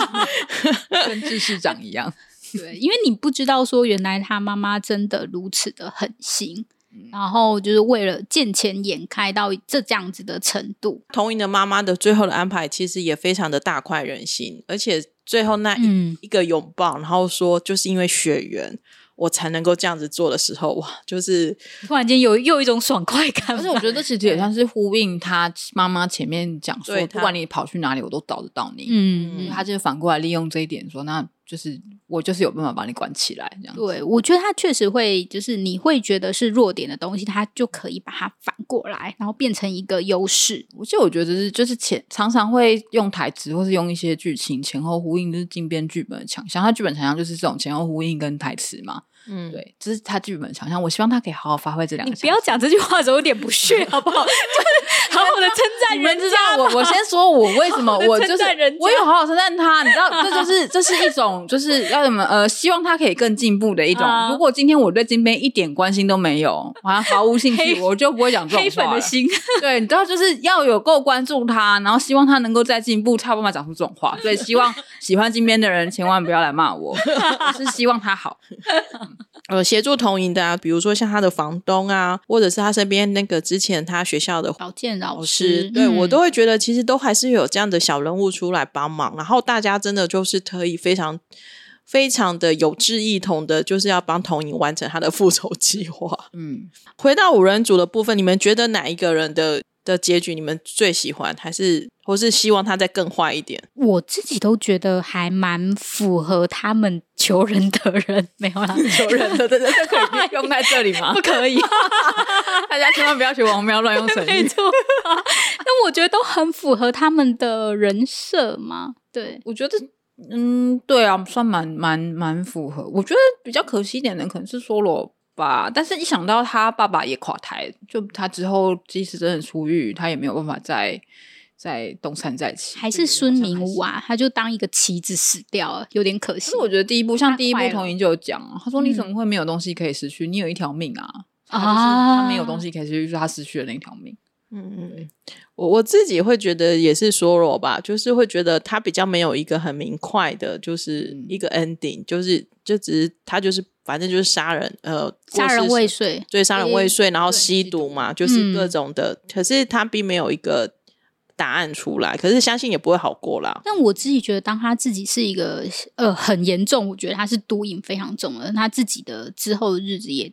Speaker 3: 跟智市长一样。
Speaker 4: 对，因为你不知道说原来他妈妈真的如此的狠心，嗯、然后就是为了见钱眼开到这这样子的程度。
Speaker 2: 童莹的妈妈的最后的安排其实也非常的大快人心，而且最后那一、嗯、一个拥抱，然后说就是因为血缘。我才能够这样子做的时候，哇，就是
Speaker 4: 突然间有又一种爽快感。
Speaker 3: 但是我觉得这其实也像是呼应他妈妈前面讲说，不管你跑去哪里，我都找得到你。嗯，他就是反过来利用这一点说，那就是我就是有办法把你关起来这样。
Speaker 4: 对，我觉得他确实会，就是你会觉得是弱点的东西，他就可以把它反过来，然后变成一个优势。
Speaker 3: 我其实我觉得是就是前常常会用台词或是用一些剧情前后呼应，就是金编剧本的强项。他剧本强项就是这种前后呼应跟台词嘛。嗯，对，这是他剧本强项。我希望他可以好好发挥这两个。
Speaker 4: 你不要讲这句话的时候有点不屑，好不好？就 是好好的 称赞人家。
Speaker 3: 你们知道我，我先说，我为什么我就是我有好好称赞他？你知道，这就是 这是一种就是要什么呃，希望他可以更进步的一种。啊、如果今天我对金边一点关心都没有，好像毫无兴趣，我就不会讲这种话。
Speaker 4: 黑粉的心，
Speaker 3: 对，你知道，就是要有够关注他，然后希望他能够再进步，才有办法讲出这种话。所以，希望喜欢金边的人千万不要来骂我，我是希望他好。
Speaker 2: 呃，协助同营的啊，比如说像他的房东啊，或者是他身边那个之前他学校的
Speaker 4: 保健老师，
Speaker 2: 对、嗯、我都会觉得其实都还是有这样的小人物出来帮忙，然后大家真的就是可以非常非常的有志一同的，就是要帮童影完成他的复仇计划。嗯，回到五人组的部分，你们觉得哪一个人的的结局你们最喜欢，还是或是希望他再更坏一点？
Speaker 4: 我自己都觉得还蛮符合他们求人的人，没有啦，
Speaker 3: 求人得人可以用在这里吗？
Speaker 4: 不可以，
Speaker 3: 大家千万不要学王喵乱用成语。
Speaker 4: 没错，那我觉得都很符合他们的人设嘛。对，
Speaker 3: 我觉得，嗯，对啊，算蛮蛮蛮符合。我觉得比较可惜一点的可能是梭罗。吧，但是一想到他爸爸也垮台，就他之后即使真的出狱，他也没有办法再再东山再起，
Speaker 4: 还是孙明武啊？他就当一个棋子死掉了，有点可惜。
Speaker 3: 可是我觉得第一部像第一部童音就有讲啊，他说你怎么会没有东西可以失去？嗯、你有一条命啊！啊，他没有东西可以失去，就是他失去了那条命。
Speaker 2: 嗯嗯，我我自己会觉得也是说罗吧，就是会觉得他比较没有一个很明快的，就是一个 ending，、嗯、就是就只是他就是反正就是杀人，呃，
Speaker 4: 杀人未遂，
Speaker 2: 对，杀人未遂，然后吸毒嘛，就是各种的、嗯，可是他并没有一个。答案出来，可是相信也不会好过啦。
Speaker 4: 但我自己觉得，当他自己是一个呃很严重，我觉得他是毒瘾非常重的，他自己的之后的日子也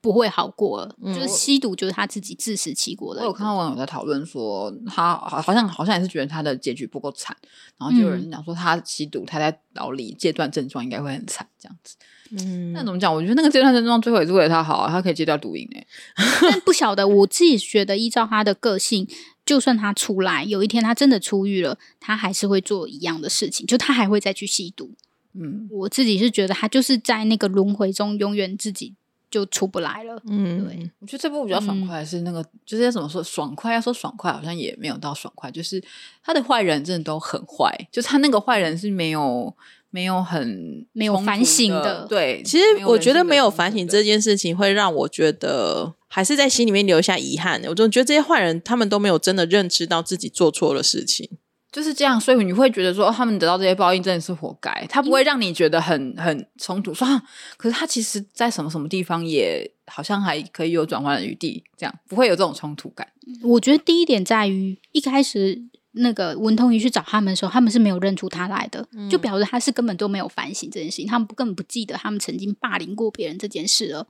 Speaker 4: 不会好过了。嗯、就是吸毒，就是他自己自食其果的。
Speaker 3: 我有看到网友在讨论说，他好好像好像也是觉得他的结局不够惨，然后就有人讲说他吸毒，他在牢里戒断症状应该会很惨，这样子。嗯，那怎么讲？我觉得那个阶段症状最后也是为了他好啊，他可以戒掉毒瘾诶。
Speaker 4: 但不晓得，我自己觉得依照他的个性。就算他出来，有一天他真的出狱了，他还是会做一样的事情，就他还会再去吸毒。嗯，我自己是觉得他就是在那个轮回中，永远自己就出不来了。嗯，对，
Speaker 3: 我觉得这部比较爽快，是那个、嗯、就是要怎么说爽快？要说爽快，好像也没有到爽快，就是他的坏人真的都很坏，就是他那个坏人是没有。没有很
Speaker 4: 没有反省的，
Speaker 3: 对。
Speaker 2: 其实我觉得没有反省这件事情，会让我觉得还是在心里面留下遗憾。我总觉得这些坏人他们都没有真的认知到自己做错了事情，
Speaker 3: 就是这样。所以你会觉得说，他们得到这些报应真的是活该。他不会让你觉得很很冲突，说、啊、可是他其实在什么什么地方也好像还可以有转换的余地，这样不会有这种冲突感。
Speaker 4: 我觉得第一点在于一开始。那个文通瑜去找他们的时候，他们是没有认出他来的，嗯、就表示他是根本都没有反省这件事情，他们根本不记得他们曾经霸凌过别人这件事了。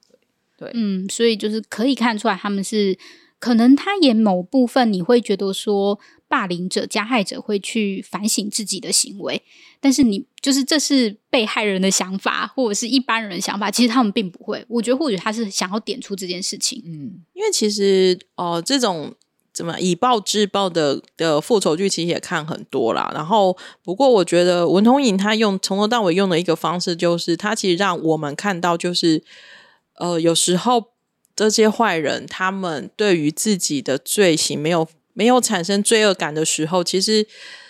Speaker 3: 对，
Speaker 4: 嗯，所以就是可以看出来，他们是可能他演某部分，你会觉得说霸凌者、加害者会去反省自己的行为，但是你就是这是被害人的想法，或者是一般人的想法，其实他们并不会。我觉得或许他是想要点出这件事情，
Speaker 2: 嗯，因为其实哦、呃，这种。怎么以暴制暴的的复仇剧其实也看很多啦，然后不过我觉得文通莹他用从头到尾用的一个方式，就是他其实让我们看到，就是呃有时候这些坏人他们对于自己的罪行没有没有产生罪恶感的时候，其实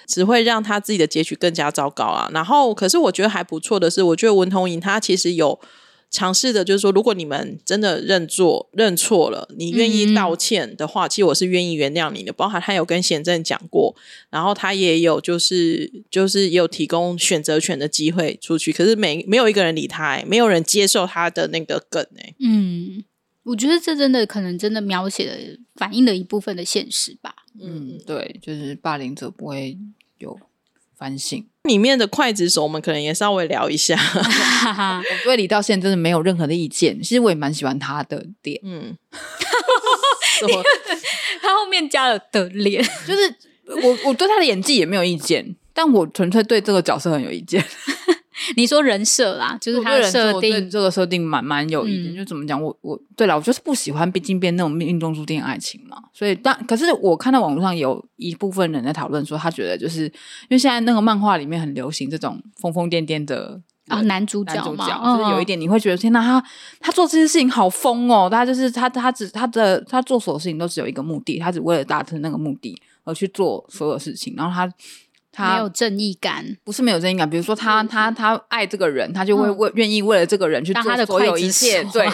Speaker 2: 只会让他自己的结局更加糟糕啊。然后可是我觉得还不错的是，我觉得文童莹他其实有。尝试的就是说，如果你们真的认错认错了，你愿意道歉的话，嗯、其实我是愿意原谅你的。包含他有跟贤正讲过，然后他也有就是就是也有提供选择权的机会出去，可是没没有一个人理他，没有人接受他的那个梗哎。
Speaker 4: 嗯，我觉得这真的可能真的描写了反映了一部分的现实吧。
Speaker 3: 嗯，对，就是霸凌者不会有。反省
Speaker 2: 里面的刽子手，我们可能也稍微聊一下。
Speaker 3: 我对李道宪真的没有任何的意见，其实我也蛮喜欢他的脸。嗯，
Speaker 4: 他后面加了的脸，
Speaker 3: 就是我我对他的演技也没有意见，但我纯粹对这个角色很有意见。
Speaker 4: 你说人设啦，就是他的设定，
Speaker 3: 这个设定蛮蛮有意见。嗯、就怎么讲，我我对了，我就是不喜欢毕竟变那种命中注定爱情嘛。所以，但可是我看到网络上有一部分人在讨论说，他觉得就是因为现在那个漫画里面很流行这种疯疯癫癫的
Speaker 4: 啊男主角嘛，
Speaker 3: 就是有一点你会觉得天哪，他他做这些事情好疯哦，他就是他他只他的他做所有事情都只有一个目的，他只为了达成那个目的而去做所有事情，然后他。他
Speaker 4: 没有正义感，
Speaker 3: 不是没有正义感。比如说他，他他他爱这个人，他就会为愿意为了这个人去做所有一切，对，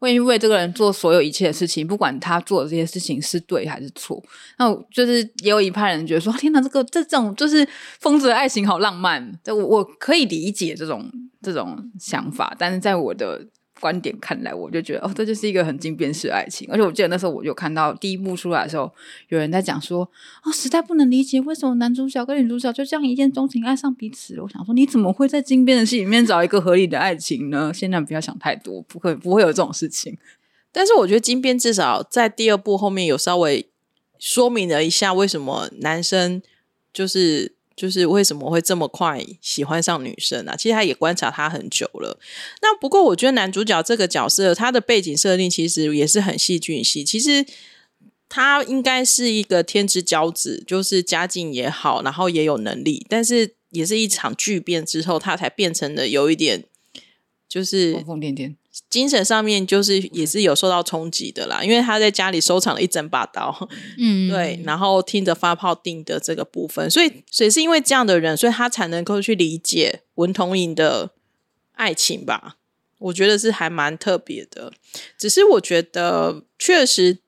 Speaker 3: 愿意为这个人做所有一切的事情，不管他做的这些事情是对还是错。那就是也有一派人觉得说，天哪，这个这种就是疯子的爱情好浪漫。这我我可以理解这种这种想法，但是在我的。观点看来，我就觉得哦，这就是一个很经典式爱情。而且我记得那时候，我就看到第一部出来的时候，有人在讲说，哦，实在不能理解为什么男主角跟女主角就这样一见钟情爱上彼此。我想说，你怎么会在金边的戏里面找一个合理的爱情呢？现在不要想太多，不会不会有这种事情。
Speaker 2: 但是我觉得金边至少在第二部后面有稍微说明了一下，为什么男生就是。就是为什么会这么快喜欢上女生啊？其实他也观察他很久了。那不过我觉得男主角这个角色，他的背景设定其实也是很戏剧性。其实他应该是一个天之骄子，就是家境也好，然后也有能力，但是也是一场巨变之后，他才变成了有一点就是
Speaker 3: 疯疯癫癫。
Speaker 2: 精神上面就是也是有受到冲击的啦，因为他在家里收藏了一整把刀，
Speaker 4: 嗯，
Speaker 2: 对，然后听着发泡定的这个部分，所以所以是因为这样的人，所以他才能够去理解文同珢的爱情吧。我觉得是还蛮特别的，只是我觉得确实，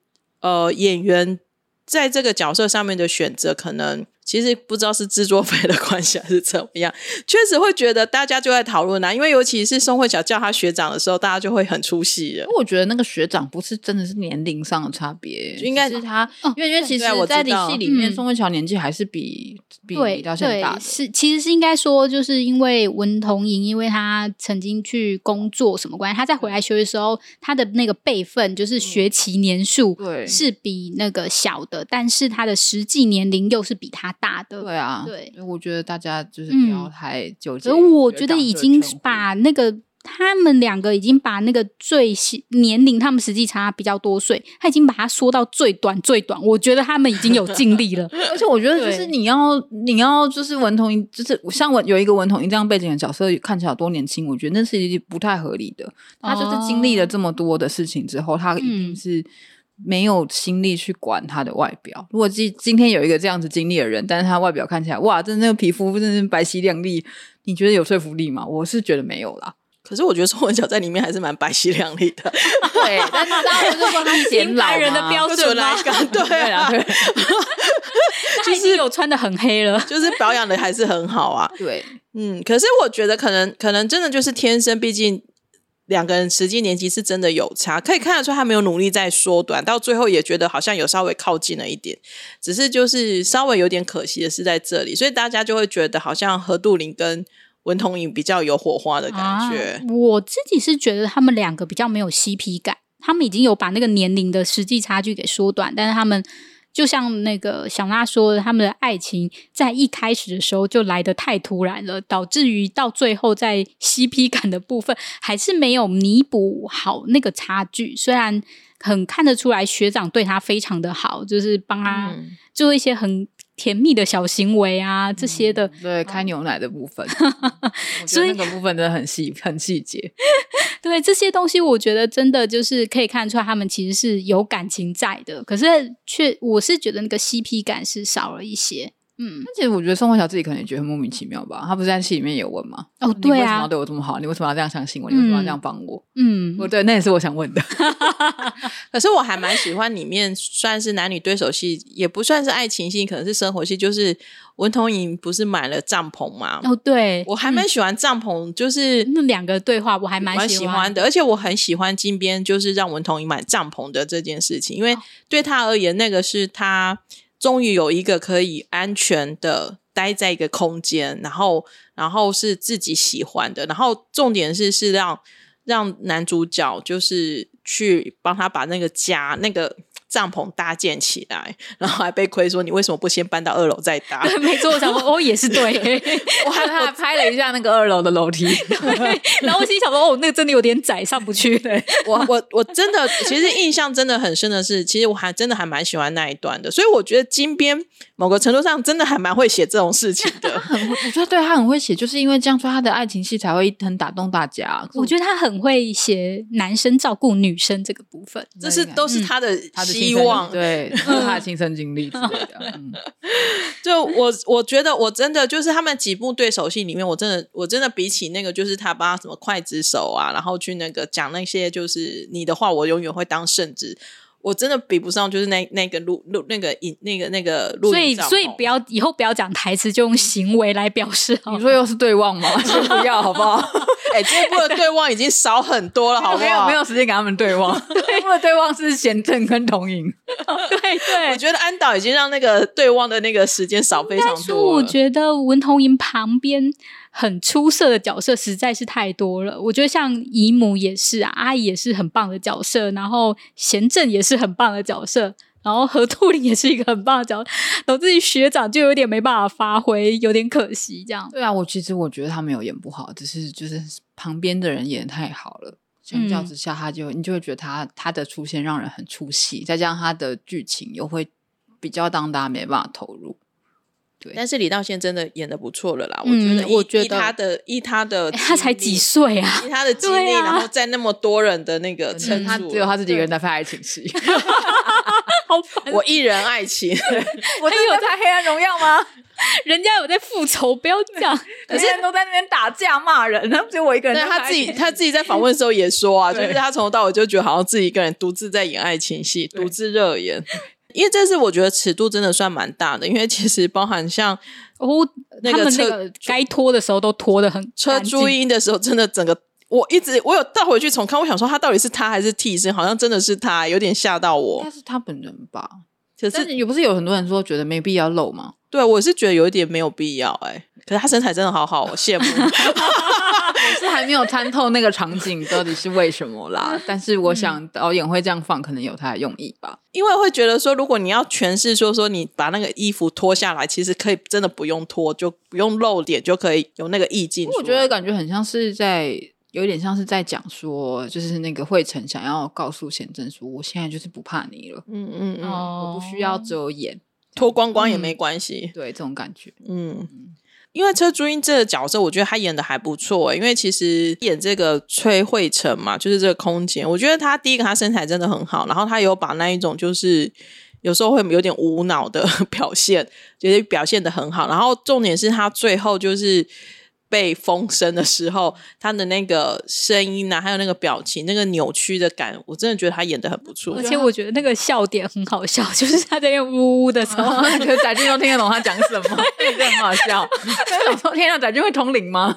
Speaker 2: 呃，演员在这个角色上面的选择可能。其实不知道是制作费的关系还是怎么样，确实会觉得大家就在讨论啊，因为尤其是宋慧乔叫他学长的时候，大家就会很出戏了。
Speaker 3: 我觉得那个学长不是真的是年龄上的差别，
Speaker 2: 应该
Speaker 3: 是他，
Speaker 4: 哦、
Speaker 3: 因为因为其实，在戏里面，宋慧乔年纪还是比、嗯、比李大大的。
Speaker 4: 是其实是应该说，就是因为文同莹，因为他曾经去工作什么关系，他在回来学的时候，他的那个辈分就是学期年数，对，是比那个小的，但是他的实际年龄又是比他。大的
Speaker 3: 对啊，
Speaker 4: 对，
Speaker 3: 我觉得大家就是不要太纠结。而
Speaker 4: 我觉得已经把那个他们两个已经把那个最年龄，他们实际差比较多岁，他已经把它缩到最短最短。我觉得他们已经有尽力了。
Speaker 3: 而且我觉得就是你要你要就是文同珢，就是像文有一个文同珢这样背景的角色，看起来多年轻，我觉得那是不太合理的。他就是经历了这么多的事情之后，他一定是。没有心力去管他的外表。如果今今天有一个这样子经历的人，但是他外表看起来哇，真的那个皮肤真的是白皙亮丽，你觉得有说服力吗？我是觉得没有啦。
Speaker 2: 可是我觉得宋文乔在里面还是蛮白皙亮丽的。
Speaker 3: 对，但是大家不是说他显老
Speaker 4: 人的标准来
Speaker 2: 讲，对啊，对，
Speaker 4: 就是有穿的很黑了，
Speaker 2: 就是保养的还是很好啊。
Speaker 3: 对，
Speaker 2: 嗯，可是我觉得可能可能真的就是天生，毕竟。两个人实际年纪是真的有差，可以看得出他没有努力在缩短，到最后也觉得好像有稍微靠近了一点，只是就是稍微有点可惜的是在这里，所以大家就会觉得好像何杜陵跟文同珢比较有火花的感
Speaker 4: 觉。我自己是觉得他们两个比较没有 CP 感，他们已经有把那个年龄的实际差距给缩短，但是他们。就像那个小娜说的，他们的爱情在一开始的时候就来得太突然了，导致于到最后在 CP 感的部分还是没有弥补好那个差距。虽然很看得出来学长对他非常的好，就是帮他做一些很。甜蜜的小行为啊，这些的，
Speaker 3: 嗯、对，开牛奶的部分，所以那个部分真的很细，很细节。
Speaker 4: 对这些东西，我觉得真的就是可以看出来，他们其实是有感情在的。可是却，我是觉得那个 CP 感是少了一些。嗯，
Speaker 3: 而且我觉得宋慧乔自己可能也觉得很莫名其妙吧。她不是在戏里面也问吗？
Speaker 4: 哦，对啊，
Speaker 3: 你为什么要对我这么好？你为什么要这样相信我？你为什么要这样帮我？
Speaker 4: 嗯，
Speaker 3: 我对，那也是我想问的。
Speaker 2: 可是我还蛮喜欢里面算是男女对手戏，也不算是爱情戏，可能是生活戏。就是文同珢不是买了帐篷吗？
Speaker 4: 哦，对，
Speaker 2: 我还蛮喜欢帐篷，就是、
Speaker 4: 嗯、那两个对话，我还蛮喜欢，
Speaker 2: 喜欢的。而且我很喜欢金边，就是让文同珢买帐篷的这件事情，因为对他而言，那个是他终于有一个可以安全的。待在一个空间，然后，然后是自己喜欢的，然后重点是是让让男主角就是去帮他把那个家那个。帐篷搭建起来，然后还被亏说，你为什么不先搬到二楼再搭？
Speaker 4: 没错，我想说 哦，也是对。
Speaker 3: 我还还拍了一下那个二楼的楼梯，
Speaker 4: 然后我心想说哦，那个真的有点窄，上不去。对，
Speaker 2: 我我我真的其实印象真的很深的是，其实我还真的还蛮喜欢那一段的，所以我觉得金边某个程度上真的还蛮会写这种事情的。
Speaker 3: 我觉得对他很会写，就是因为这样说他的爱情戏才会很打动大家。
Speaker 4: 我觉得他很会写男生照顾女生这个部分，
Speaker 2: 这是都是他的他的。
Speaker 3: 希望对，是他的亲身经历之类的。嗯，
Speaker 2: 就我我觉得我真的就是他们几部对手戏里面，我真的我真的比起那个就是他帮他什么刽子手啊，然后去那个讲那些就是你的话，我永远会当圣旨。我真的比不上，就是那那个录录那个影那个那个录，
Speaker 4: 所以所以不要以后不要讲台词，就用行为来表示。
Speaker 3: 你说又是对望吗？先不要好不好？
Speaker 2: 哎、欸，这一部的对望已经少很多了，好不好？没
Speaker 3: 有没有时间给他们对望，这一部的对望是贤正跟童莹。
Speaker 4: 对对，
Speaker 2: 我觉得安导已经让那个对望的那个时间少非常多。
Speaker 4: 我觉得文童莹旁边。很出色的角色实在是太多了，我觉得像姨母也是啊，阿姨也是很棒的角色，然后贤正也是很棒的角色，然后何兔林也是一个很棒的角色，导致于学长就有点没办法发挥，有点可惜这样。
Speaker 3: 对啊，我其实我觉得他没有演不好，只是就是旁边的人演得太好了，相较之下，他就、嗯、你就会觉得他他的出现让人很出戏，再加上他的剧情又会比较当大家没办法投入。对，
Speaker 2: 但是李道宪真的演的不错了啦，
Speaker 4: 嗯
Speaker 2: 我觉得依，
Speaker 4: 我觉得
Speaker 2: 他的依他的
Speaker 4: 欸他才几岁啊？
Speaker 2: 以他的
Speaker 4: 经历，
Speaker 2: 然后在那么多人的那个撑住，
Speaker 3: 他只有他自己一个人在拍爱情戏。
Speaker 4: 好烦！
Speaker 2: 我一人爱情，
Speaker 3: 我有在《黑暗荣耀》吗？
Speaker 4: 人家有在复仇，不要这样。
Speaker 3: 可是人都在那边打架骂人，然后只有我一个人
Speaker 2: 但他自己他自己在访问的时候也说啊，就
Speaker 3: 对
Speaker 2: 是他从头到尾就觉得好像自己一个人独自在演爱情戏，独自热演。因为这次我觉得尺度真的算蛮大的，因为其实包含像
Speaker 4: 哦，
Speaker 2: 那
Speaker 4: 个车该拖的时候都拖的很车
Speaker 2: 注音的时候，真的整个我一直我有倒回去重看，我想说他到底是他还是替身，好像真的是他，有点吓到
Speaker 3: 应
Speaker 2: 我
Speaker 3: 该。是他本人吧？
Speaker 2: 可是
Speaker 3: 但是也不是有很多人说觉得没必要露吗？
Speaker 2: 对我是觉得有一点没有必要哎、可是他身材真的好好，我羡慕。
Speaker 3: 我是还没有参透那个场景到底是为什么啦。但是我想导演会这样放，可能有他的用意吧。
Speaker 2: 因为会觉得说，如果你要诠释说说你把那个衣服脱下来，其实可以真的不用脱，就不用露脸，就可以有那个意境。
Speaker 3: 我觉得感觉很像是在，有点像是在讲说，就是那个惠成想要告诉贤正说，我现在就是不怕你了，
Speaker 2: 嗯嗯嗯，
Speaker 4: 哦
Speaker 3: 我不需要遮掩，
Speaker 2: 脱光光也没关系。
Speaker 3: 对这种感觉。
Speaker 2: 嗯，因为车朱茵这个角色，我觉得她演的还不错、欸。因为其实演这个崔慧成嘛，就是这个空姐，我觉得她第一个她身材真的很好，然后她有把那一种就是有时候会有点无脑的 表现，觉得表现的很好。然后重点是她最后就是。被风声的时候，他的那个声音啊，还有那个表情，那个扭曲的感，我真的觉得他演的很不错。
Speaker 4: 而且我觉得那个笑点很好笑，就是他在用呜呜的时候，
Speaker 3: 可是翟俊都听得懂他讲什么，真的很好笑。我说天啊，翟俊会通灵吗？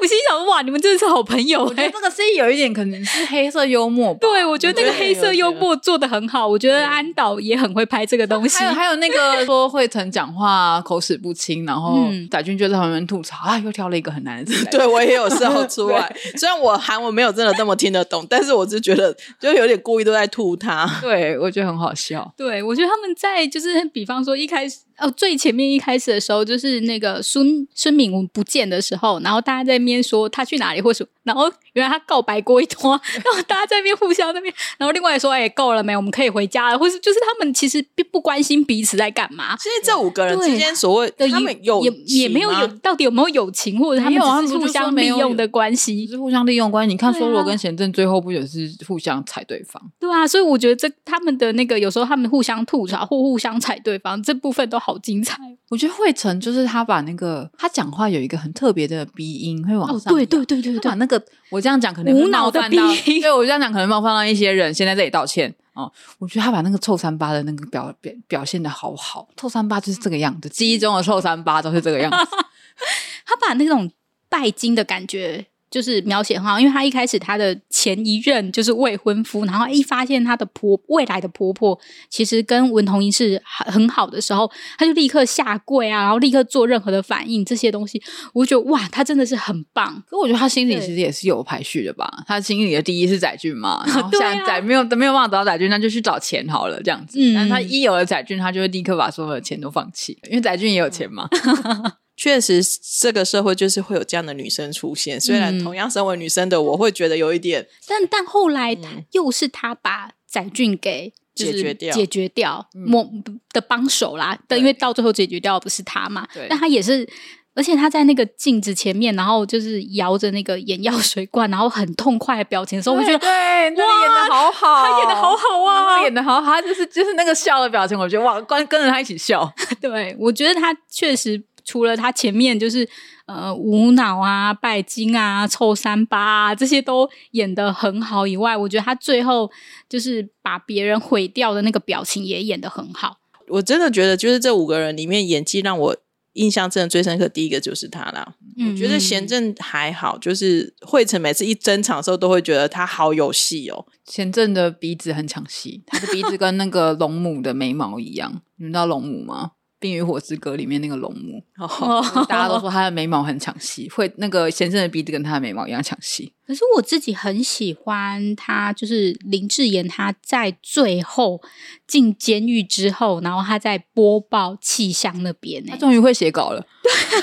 Speaker 4: 我心想哇，你们真的是好朋友哎、
Speaker 3: 我觉得这个是有一点可能是黑色幽默吧。
Speaker 4: 对，我觉得那个黑色幽默做的很好，我觉得安导也很会拍这个东西。
Speaker 3: 还有还有那个说惠成讲话口齿不清，然后
Speaker 4: 嗯
Speaker 3: 载俊就在旁边吐槽啊，又挑了一个很难的字。
Speaker 2: 对我也有时候出来，虽然我韩文没有真的那么听得懂，但是我是觉得就有点故意都在吐他。
Speaker 3: 对，我觉得很好笑。
Speaker 4: 对，我觉得他们在就是比方说一开始哦，最前面一开始的时候，就是那个孙孙敏文不见的时候，然后大家在面说他去哪里，或是然后原来他告白过一通，然后大家在那边互相那边，然后另外说哎够了没，我们可以回家了，或是就是他们其实并不关心彼此在干嘛。
Speaker 2: 其实这五个人之间所谓
Speaker 4: 的
Speaker 2: 他们有
Speaker 4: 也也没有有到底有没有友情，或者他
Speaker 3: 们
Speaker 4: 只是互相利用的关系
Speaker 3: 只？是互相利用关系。你看梭罗跟贤正最后不也是互相踩对方？
Speaker 4: 对啊，所以我觉得这他们的那个有时候他们互相吐槽或互相踩对方这部分都好精彩
Speaker 3: 我觉得惠成就是他把那个他讲话有一个很特别的鼻音会往
Speaker 4: 哦，
Speaker 3: 上扬，
Speaker 4: 对对对对对
Speaker 3: 他把，那个我这样讲可能会
Speaker 4: 无脑的
Speaker 3: 冒犯到，对我这样讲可能冒犯到一些人，先在这里道歉哦。我觉得他把那个臭三八的那个表表表现的好好，臭三八就是这个样子，记忆中的臭三八都是这个样子。
Speaker 4: 他把那种拜金的感觉就是描写很好，因为他一开始他的前一任就是未婚夫，然后一发现他的婆未来的婆婆其实跟文同英是很很好的时候，他就立刻下跪啊，然后立刻做任何的反应，这些东西，我就觉得哇，他真的是很棒。
Speaker 3: 可我觉得他心
Speaker 4: 里
Speaker 3: 其实也是有排序的吧。他心里的第一是载俊嘛，然后
Speaker 4: 对
Speaker 3: 现在没有没有办法找到载俊，那就去找钱好了，这样子。
Speaker 4: 嗯
Speaker 3: 但他一有了载俊，他就会立刻把所有的钱都放弃，因为载俊也有钱嘛。
Speaker 2: 确实，这个社会就是会有这样的女生出现。虽然
Speaker 4: 嗯
Speaker 2: 同样身为女生的我，会觉得有一点
Speaker 4: 但但后来他又是他把载俊给。
Speaker 2: 解决掉
Speaker 4: 解决掉某的帮手啦，但因为到最后解决掉不是他嘛
Speaker 3: 对，
Speaker 4: 但他也是，而且他在那个镜子前面，然后就是摇着那个眼药水罐，然后很痛快的表情的时候，我觉得
Speaker 3: 对，那里演的好好，
Speaker 4: 他演的好好啊
Speaker 3: 他演的好好，他就是就是那个笑的表情，我觉得哇，跟跟着他一起笑。
Speaker 4: 对，我觉得他确实除了他前面就是呃无脑啊、拜金啊、臭三八啊这些都演得很好以外，我觉得他最后就是把别人毁掉的那个表情也演得很好。
Speaker 2: 我真的觉得，就是这五个人里面演技让我印象真的最深刻，第一个就是他啦。
Speaker 4: 嗯
Speaker 2: 我觉得贤正还好，就是惠成每次一登场的时候，都会觉得他好有戏哦。
Speaker 3: 贤正的鼻子很抢戏，他的鼻子跟那个龙母的眉毛一样。你知道龙母吗？《冰与火之歌》里面那个龙母，
Speaker 2: 哦，
Speaker 3: 大家都说他的眉毛很抢戏，会那个先生的鼻子跟他的眉毛一样抢戏。
Speaker 4: 可是我自己很喜欢他，就是林志妍他在最后进监狱之后，然后他在播报气象那边、欸，
Speaker 3: 他终于会写稿了。
Speaker 4: 对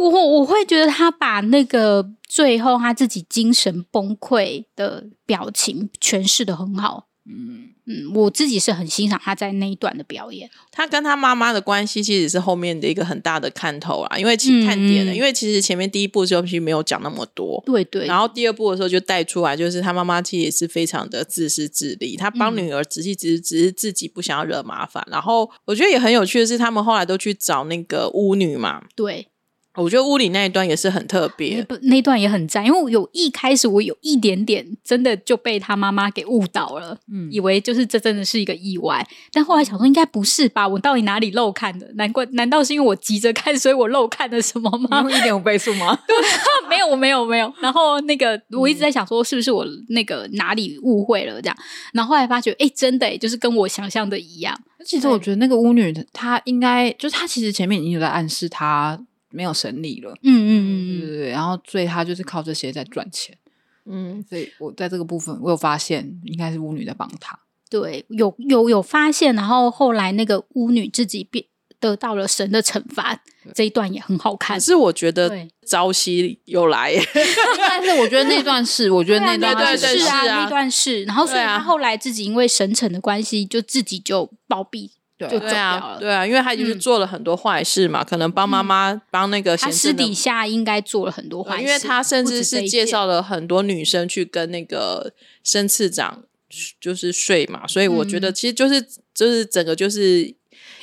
Speaker 4: 我我会觉得他把那个最后他自己精神崩溃的表情诠释的很好。嗯嗯，我自己是很欣赏他在那一段的表演。
Speaker 2: 他跟他妈妈的关系其实是后面的一个很大的看头啊，因为其看点的，嗯、因为其实前面第一部的时候其实没有讲那么多，
Speaker 4: 对对。
Speaker 2: 然后第二部的时候就带出来，就是他妈妈其实也是非常的自私自利，他帮女儿仔细只是只是自己不想要惹麻烦。然后我觉得也很有趣的是，他们后来都去找那个巫女嘛，
Speaker 4: 对。
Speaker 2: 我觉得屋里那一段也是很特别，
Speaker 4: 那，那一段也很赞，因为有一开始我有一点点真的就被他妈妈给误导了，嗯，以为就是这真的是一个意外，但后来想说应该不是吧？我到底哪里漏看的？难怪？难道是因为我急着看，所以我漏看了什么吗？
Speaker 3: 一点五倍速吗？
Speaker 4: 对，没有，没有，没有。然后那个我一直在想说，是不是我那个哪里误会了这样？然后后来发觉，哎，真的，就是跟我想象的一样。
Speaker 3: 其实我觉得那个巫女她应该就是她，其实前面已经有在暗示她。没有神力了，嗯嗯嗯嗯，对对对，然后所以他就是靠这些在赚钱，嗯，所以我在这个部分我有发现，应该是巫女在帮他，
Speaker 4: 对，有有有发现，然后后来那个巫女自己变得到了神的惩罚，对这一段也很好看。
Speaker 2: 可是我觉得 朝夕有来，
Speaker 3: 但是我觉得那段是，我觉得那段
Speaker 4: 是啊，那段是，然后所以他后来自己因为神惩的关系，就自己就暴
Speaker 2: 毙。对，啊，对啊，因为他就是做了很多坏事嘛，嗯、可能帮妈妈帮那个。
Speaker 4: 他私底下应该做了很多坏事，
Speaker 2: 因为他甚至是介绍了很多女生去跟那个申次长就是睡嘛，所以我觉得其实就是、嗯、就是整个就是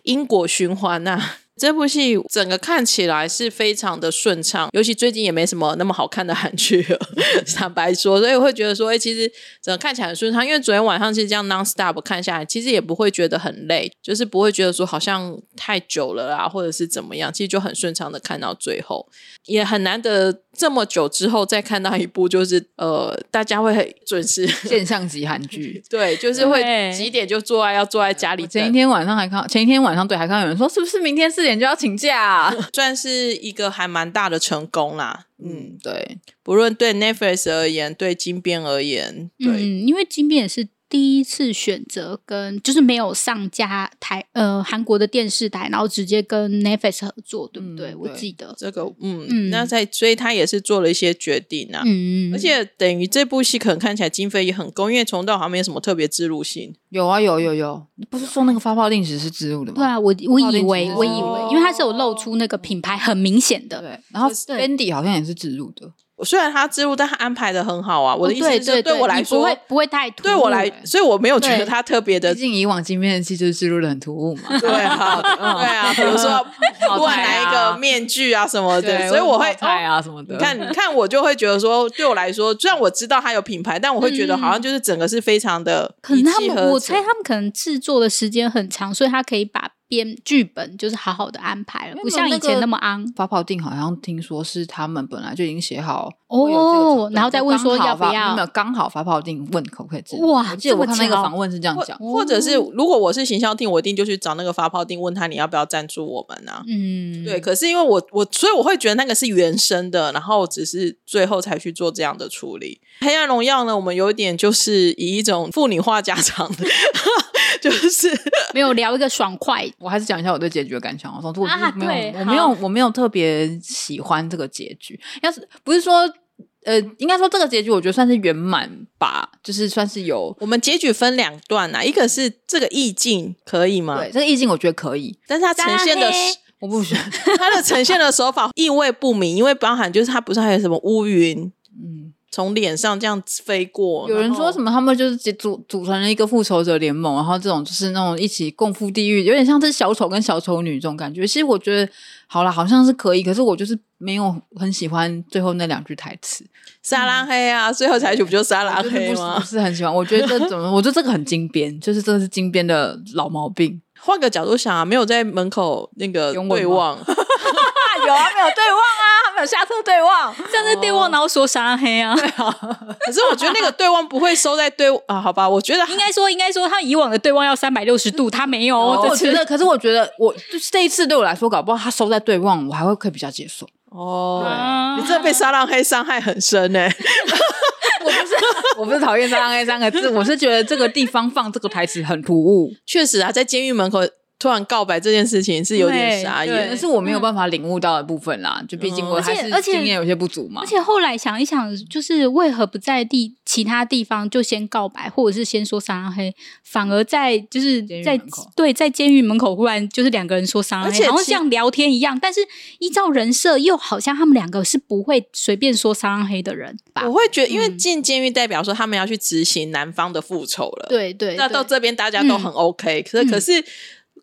Speaker 2: 因果循环呐、啊。这部戏整个看起来是非常的顺畅，尤其最近也没什么那么好看的韩剧了，坦白说，所以我会觉得说，哎，其实整个看起来很顺畅，因为昨天晚上其实这样 non stop 看下来，其实也不会觉得很累，就是不会觉得说好像太久了啊，或者是怎么样，其实就很顺畅的看到最后，也很难得。这么久之后再看到一部，就是呃，大家会很准时
Speaker 3: 现象级韩剧，
Speaker 2: 对，就是会几点就坐在要坐在家里。
Speaker 3: 前一天晚上还看，前一天晚上对，还看到有人说是不是明天四点就要请假啊？
Speaker 2: 算是一个还蛮大的成功啦。嗯，对，不论对 Netflix 而言，对金边而言，对，
Speaker 4: 嗯，因为金边也是。第一次选择跟就是没有上架台呃韩国的电视台，然后直接跟 Netflix 合作，对不对？嗯、对，我记得
Speaker 2: 这个，嗯嗯，那在所以他也是做了一些决定啊，嗯嗯，而且等于这部戏可能看起来经费也很够，因为从到好像没有什么特别置入性。
Speaker 3: 有啊有有有，你不是说那个发泡定时是置入的吗？
Speaker 4: 对啊，我我以为我以为，因为它是有露出那个品牌很明显的，
Speaker 3: 对，然后 Fendi 好像也是置入的。
Speaker 2: 虽然他置入，但他安排的很好啊。我的意思是，对，我来说
Speaker 4: 不会不会太突兀。
Speaker 2: 对我来，所以我没有觉得他特别的。
Speaker 3: 毕竟以往金片的戏就是置入的很突兀嘛。
Speaker 2: 对啊，对啊，比如说突然来一个面具啊什么的，所以我会
Speaker 3: 啊什么的。
Speaker 2: 你看，你看，我就会觉得说，对我来说，虽然我知道他有品牌，但我会觉得好像就是整个是非常的。
Speaker 4: 可能他们，我猜他们可能制作的时间很长，所以他可以把。编剧本就是好好的安排了，不像以前那么昂。
Speaker 3: 发泡定好像听说是他们本来就已经写好
Speaker 4: 哦，然后再问说要不要，
Speaker 3: 没有刚好发泡定问可不可以制哇？我记得我看那个访问是这样讲，
Speaker 2: 或者是如果我是行销厅，我一定就去找那个发泡定问他你要不要赞助我们啊？嗯，对。可是因为我我所以我会觉得那个是原生的，然后只是最后才去做这样的处理。黑暗荣耀呢，我们有一点就是以一种妇女话家常的。就是
Speaker 4: 没有聊一个爽快，
Speaker 3: 我还是讲一下我对结局的感想。我说我没有，我没有，我没有特别喜欢这个结局。要是不是说，呃，应该说这个结局，我觉得算是圆满吧，就是算是有。
Speaker 2: 我们结局分两段啊，一个是这个意境可以吗？
Speaker 3: 对，这个意境我觉得可以，
Speaker 2: 但是它呈现的我不喜欢 它的呈现的手法意味不明，因为包含就是它不是还有什么乌云，嗯。从脸上这样飞过，
Speaker 3: 有人说什么他们就是组组成了一个复仇者联盟，然后这种就是那种一起共赴地狱，有点像是小丑跟小丑女这种感觉。其实我觉得好了，好像是可以，可是我就是没有很喜欢最后那两句台词。
Speaker 2: 沙拉黑啊，最后采取不就沙拉黑吗？
Speaker 3: 不是很喜欢，我觉得这怎么？我觉得这个很金边，就是这个是金边的老毛病。
Speaker 2: 换个角度想啊，没有在门口那个对望。
Speaker 3: 有啊，没有对望啊，没有下车对望，
Speaker 4: 这样子对望，然后说啥黑啊？对啊，
Speaker 2: 可是我觉得那个对望不会收在对 啊，好吧？我觉得
Speaker 4: 应该说，应该说他以往的对望要三百六十度，他没有。
Speaker 3: 我觉得，可是我觉得，我就是这一次对我来说，搞不好他收在对望，我还会可以比较接受。
Speaker 2: 哦，对，你这被沙浪黑伤害很深呢。
Speaker 3: 我不是，我不是讨厌沙浪黑三个字，我是觉得这个地方放这个台词很突兀。
Speaker 2: 确实啊，在监狱门口。突然告白这件事情是有点傻眼，
Speaker 3: 但是我没有办法领悟到的部分啦。嗯、就毕竟我还是经验有些不足嘛。
Speaker 4: 而且后来想一想，就是为何不在地其他地方就先告白，或者是先说撒浪嘿，反而在就是在对在监狱门口忽然就是两个人说撒浪嘿，好像像聊天一样。但是依照人设，又好像他们两个是不会随便说撒浪嘿的人吧？
Speaker 2: 我会觉得，因为进监狱代表说他们要去执行男方的复仇了。
Speaker 4: 对对，
Speaker 2: 那到这边大家都很 OK，、嗯、可是可是。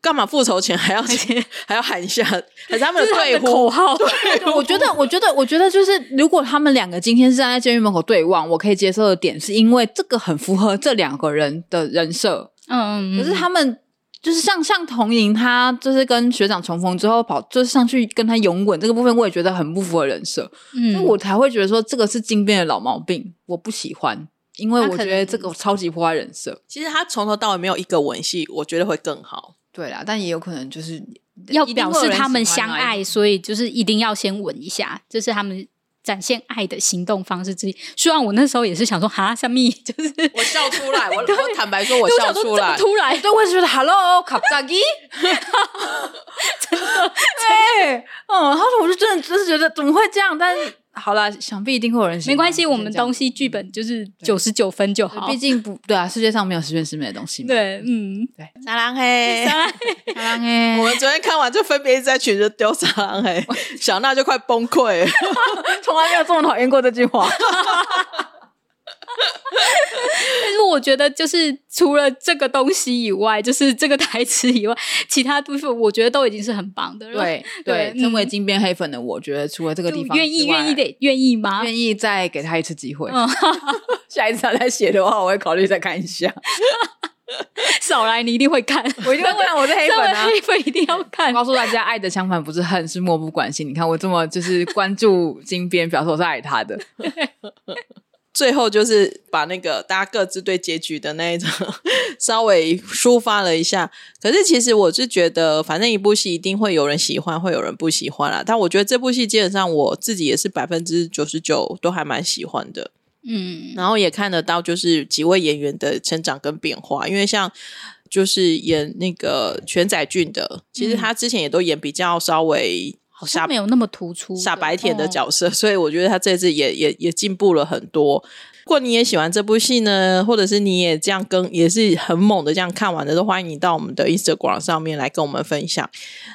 Speaker 2: 干嘛复仇前还要 还要喊一下，还是他们的对呼
Speaker 3: 口号？对，我觉得，我觉得，我觉得，就是如果他们两个今天是站在监狱门口对望，我可以接受的点，是因为这个很符合这两个人的人设。嗯，可是他们就是像像童莹，他就是跟学长重逢之后跑，就是上去跟他拥吻这个部分，我也觉得很不符合人设。嗯，所以我才会觉得说这个是金边的老毛病，我不喜欢，因为我觉得这个超级破坏人设。
Speaker 2: 其实他从头到尾没有一个吻戏，我觉得会更好。
Speaker 3: 对啦，但也有可能就是
Speaker 4: 要表示他们相爱，所以就是一定要先吻一下，这是他们展现爱的行动方式之一。虽然我那时候也是想说，哈，小蜜？就是
Speaker 2: 我笑出来，我 我坦白说，我笑出来，
Speaker 4: 突然，
Speaker 3: 对，我也觉得，Hello，卡扎基，真的，对，嗯，他说我就真的只是觉得怎么会这样，但是。好啦，想必一定会有人喜欢。
Speaker 4: 没关系，我们东西剧本就是九十九分就好。
Speaker 3: 毕竟不对啊，世界上没有十全十美的东西嘛。
Speaker 4: 对，嗯，
Speaker 3: 对。
Speaker 2: 撒浪嘿，
Speaker 4: 撒浪嘿，撒浪嘿。
Speaker 2: 我们昨天看完就分别一直在群就丢撒浪嘿，小娜就快崩溃了，
Speaker 3: 从来没有这么讨厌过这句话。
Speaker 4: 但是我觉得，就是除了这个东西以外，就是这个台词以外，其他部分我觉得都已经是很棒的了。
Speaker 3: 对 对，身为金边黑粉的，我觉得除了这个地方，
Speaker 4: 愿意愿意得愿意吗？
Speaker 3: 愿意再给他一次机会。下一次他再写的话，我会考虑再看一下。
Speaker 4: 少来，你一定会看，
Speaker 3: 我一定会看。我是黑粉啊，
Speaker 4: 黑粉一定要看。
Speaker 3: 告诉大家，爱的相反不是恨，是漠不关心。你看我这么就是关注金边，表示我是爱他的。
Speaker 2: 最后就是把那个大家各自对结局的那一种 稍微抒发了一下。可是其实我是觉得，反正一部戏一定会有人喜欢，会有人不喜欢啦。但我觉得这部戏基本上我自己也是百分之九十九都还蛮喜欢的。嗯，然后也看得到就是几位演员的成长跟变化。因为像就是演那个全宰俊的，其实他之前也都演比较稍微。
Speaker 4: 好像没有那么突出
Speaker 2: 傻白甜的角色，哦、所以我觉得他这次也也也进步了很多。如果你也喜欢这部戏呢，或者是你也这样跟也是很猛的这样看完的，都欢迎你到我们的 Instagram 上面来跟我们分享。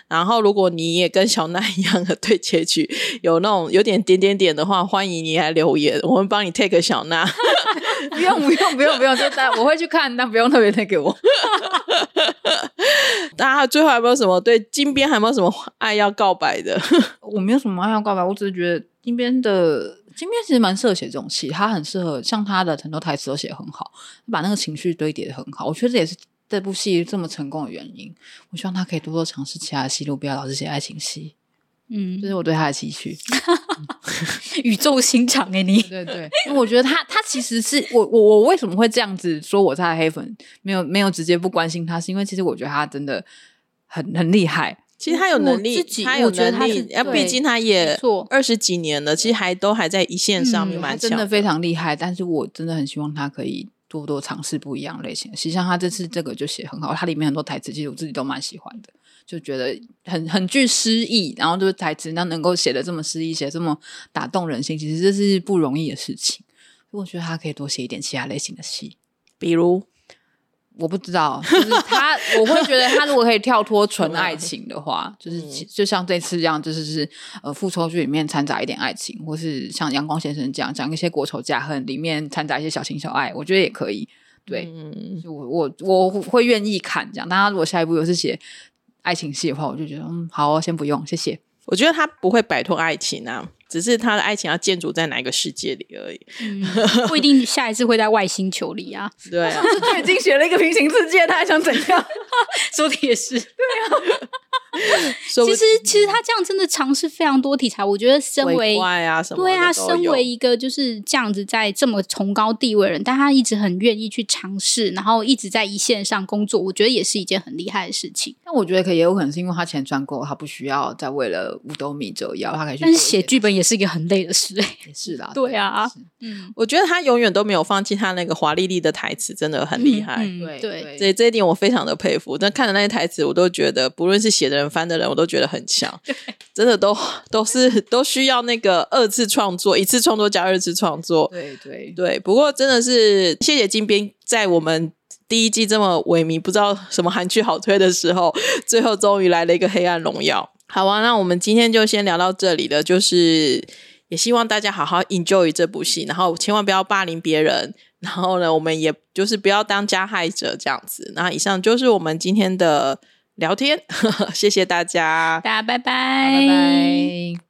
Speaker 2: 然后，如果你也跟小奈一样的对结局 有那种有点点点点的话，欢迎你来留言，我们帮你 take 小奈。
Speaker 3: 不用不用不用不用，就我会去看，但不用特别 take 给我。
Speaker 2: 大家最后还有没有什么对金边还有没有什么爱要告白的？
Speaker 3: 我没有什么爱要告白，我只是觉得金边的。金边其实蛮适合写这种戏，他很适合，像他的很多台词都写得很好，把那个情绪堆叠的很好。我觉得这也是这部戏这么成功的原因。我希望他可以多多尝试其他的戏路，不要老是写爱情戏。嗯，这是我对他的期许。
Speaker 4: 宇宙心肠哎，你
Speaker 3: 对，对对，因为我觉得他他其实是我我我为什么会这样子说我在黑粉，没有没有直接不关心他，是因为其实我觉得他真的很很厉害。
Speaker 2: 其实他有能力，他有能力，啊，毕竟他也二十几年了，其实还都还在一线上面，蛮强的，
Speaker 3: 真的非常厉害。但是我真的很希望他可以多多尝试不一样类型的。实际上，他这次这个就写很好，他里面很多台词，其实我自己都蛮喜欢的，就觉得很很具诗意。然后就是台词，那能够写的这么诗意，写这么打动人心，其实这是不容易的事情。我觉得他可以多写一点其他类型的戏，
Speaker 2: 比如。
Speaker 3: 我不知道，就是他，我会觉得他如果可以跳脱纯爱情的话，就是就像这次这样，就是是呃复仇剧里面掺杂一点爱情，或是像阳光先生这样讲一些国仇家恨，里面掺杂一些小情小爱，我觉得也可以。对，嗯、我我我会愿意看这样。但他如果下一部又是写爱情戏的话，我就觉得嗯好哦，先不用，谢谢。
Speaker 2: 我觉得他不会摆脱爱情啊。只是他的爱情要建筑在哪一个世界里而已，
Speaker 4: 嗯，不一定下一次会在外星球里啊。
Speaker 2: 对啊，
Speaker 3: 就已经写了一个平行世界，他还想怎样？
Speaker 4: 说的也是，对啊。其实，其实他这样真的尝试非常多题材。我觉得，身为
Speaker 2: 啊什么
Speaker 4: 对啊，身为一个就是这样子在这么崇高地位的人，但他一直很愿意去尝试，然后一直在一线上工作，我觉得也是一件很厉害的事情。
Speaker 3: 但我觉得可也有可能是因为他钱赚够，他不需要再为了五斗米折腰，他可以去。
Speaker 4: 但是写剧本也是一个很累的事，欸，
Speaker 3: 也是啦。
Speaker 4: 对啊，
Speaker 2: 嗯，我觉得他永远都没有放弃他那个华丽丽的台词，真的很厉害。
Speaker 4: 嗯嗯、对
Speaker 2: 对，这这一点我非常的佩服。但看着那些台词，我都觉得不论是写的人。翻的人，我都觉得很强，真的都都是都需要那个二次创作，一次创作加二次创作。
Speaker 3: 对对
Speaker 2: 对，不过真的是谢谢金边，在我们第一季这么萎靡，不知道什么韩剧好推的时候，最后终于来了一个《黑暗荣耀》。好啊，那我们今天就先聊到这里了，就是。也希望大家好好 enjoy 这部戏，然后千万不要霸凌别人，然后呢，我们也就是不要当加害者这样子。那以上就是我们今天的聊天，谢谢大家，
Speaker 4: 大家拜拜，
Speaker 3: 拜拜。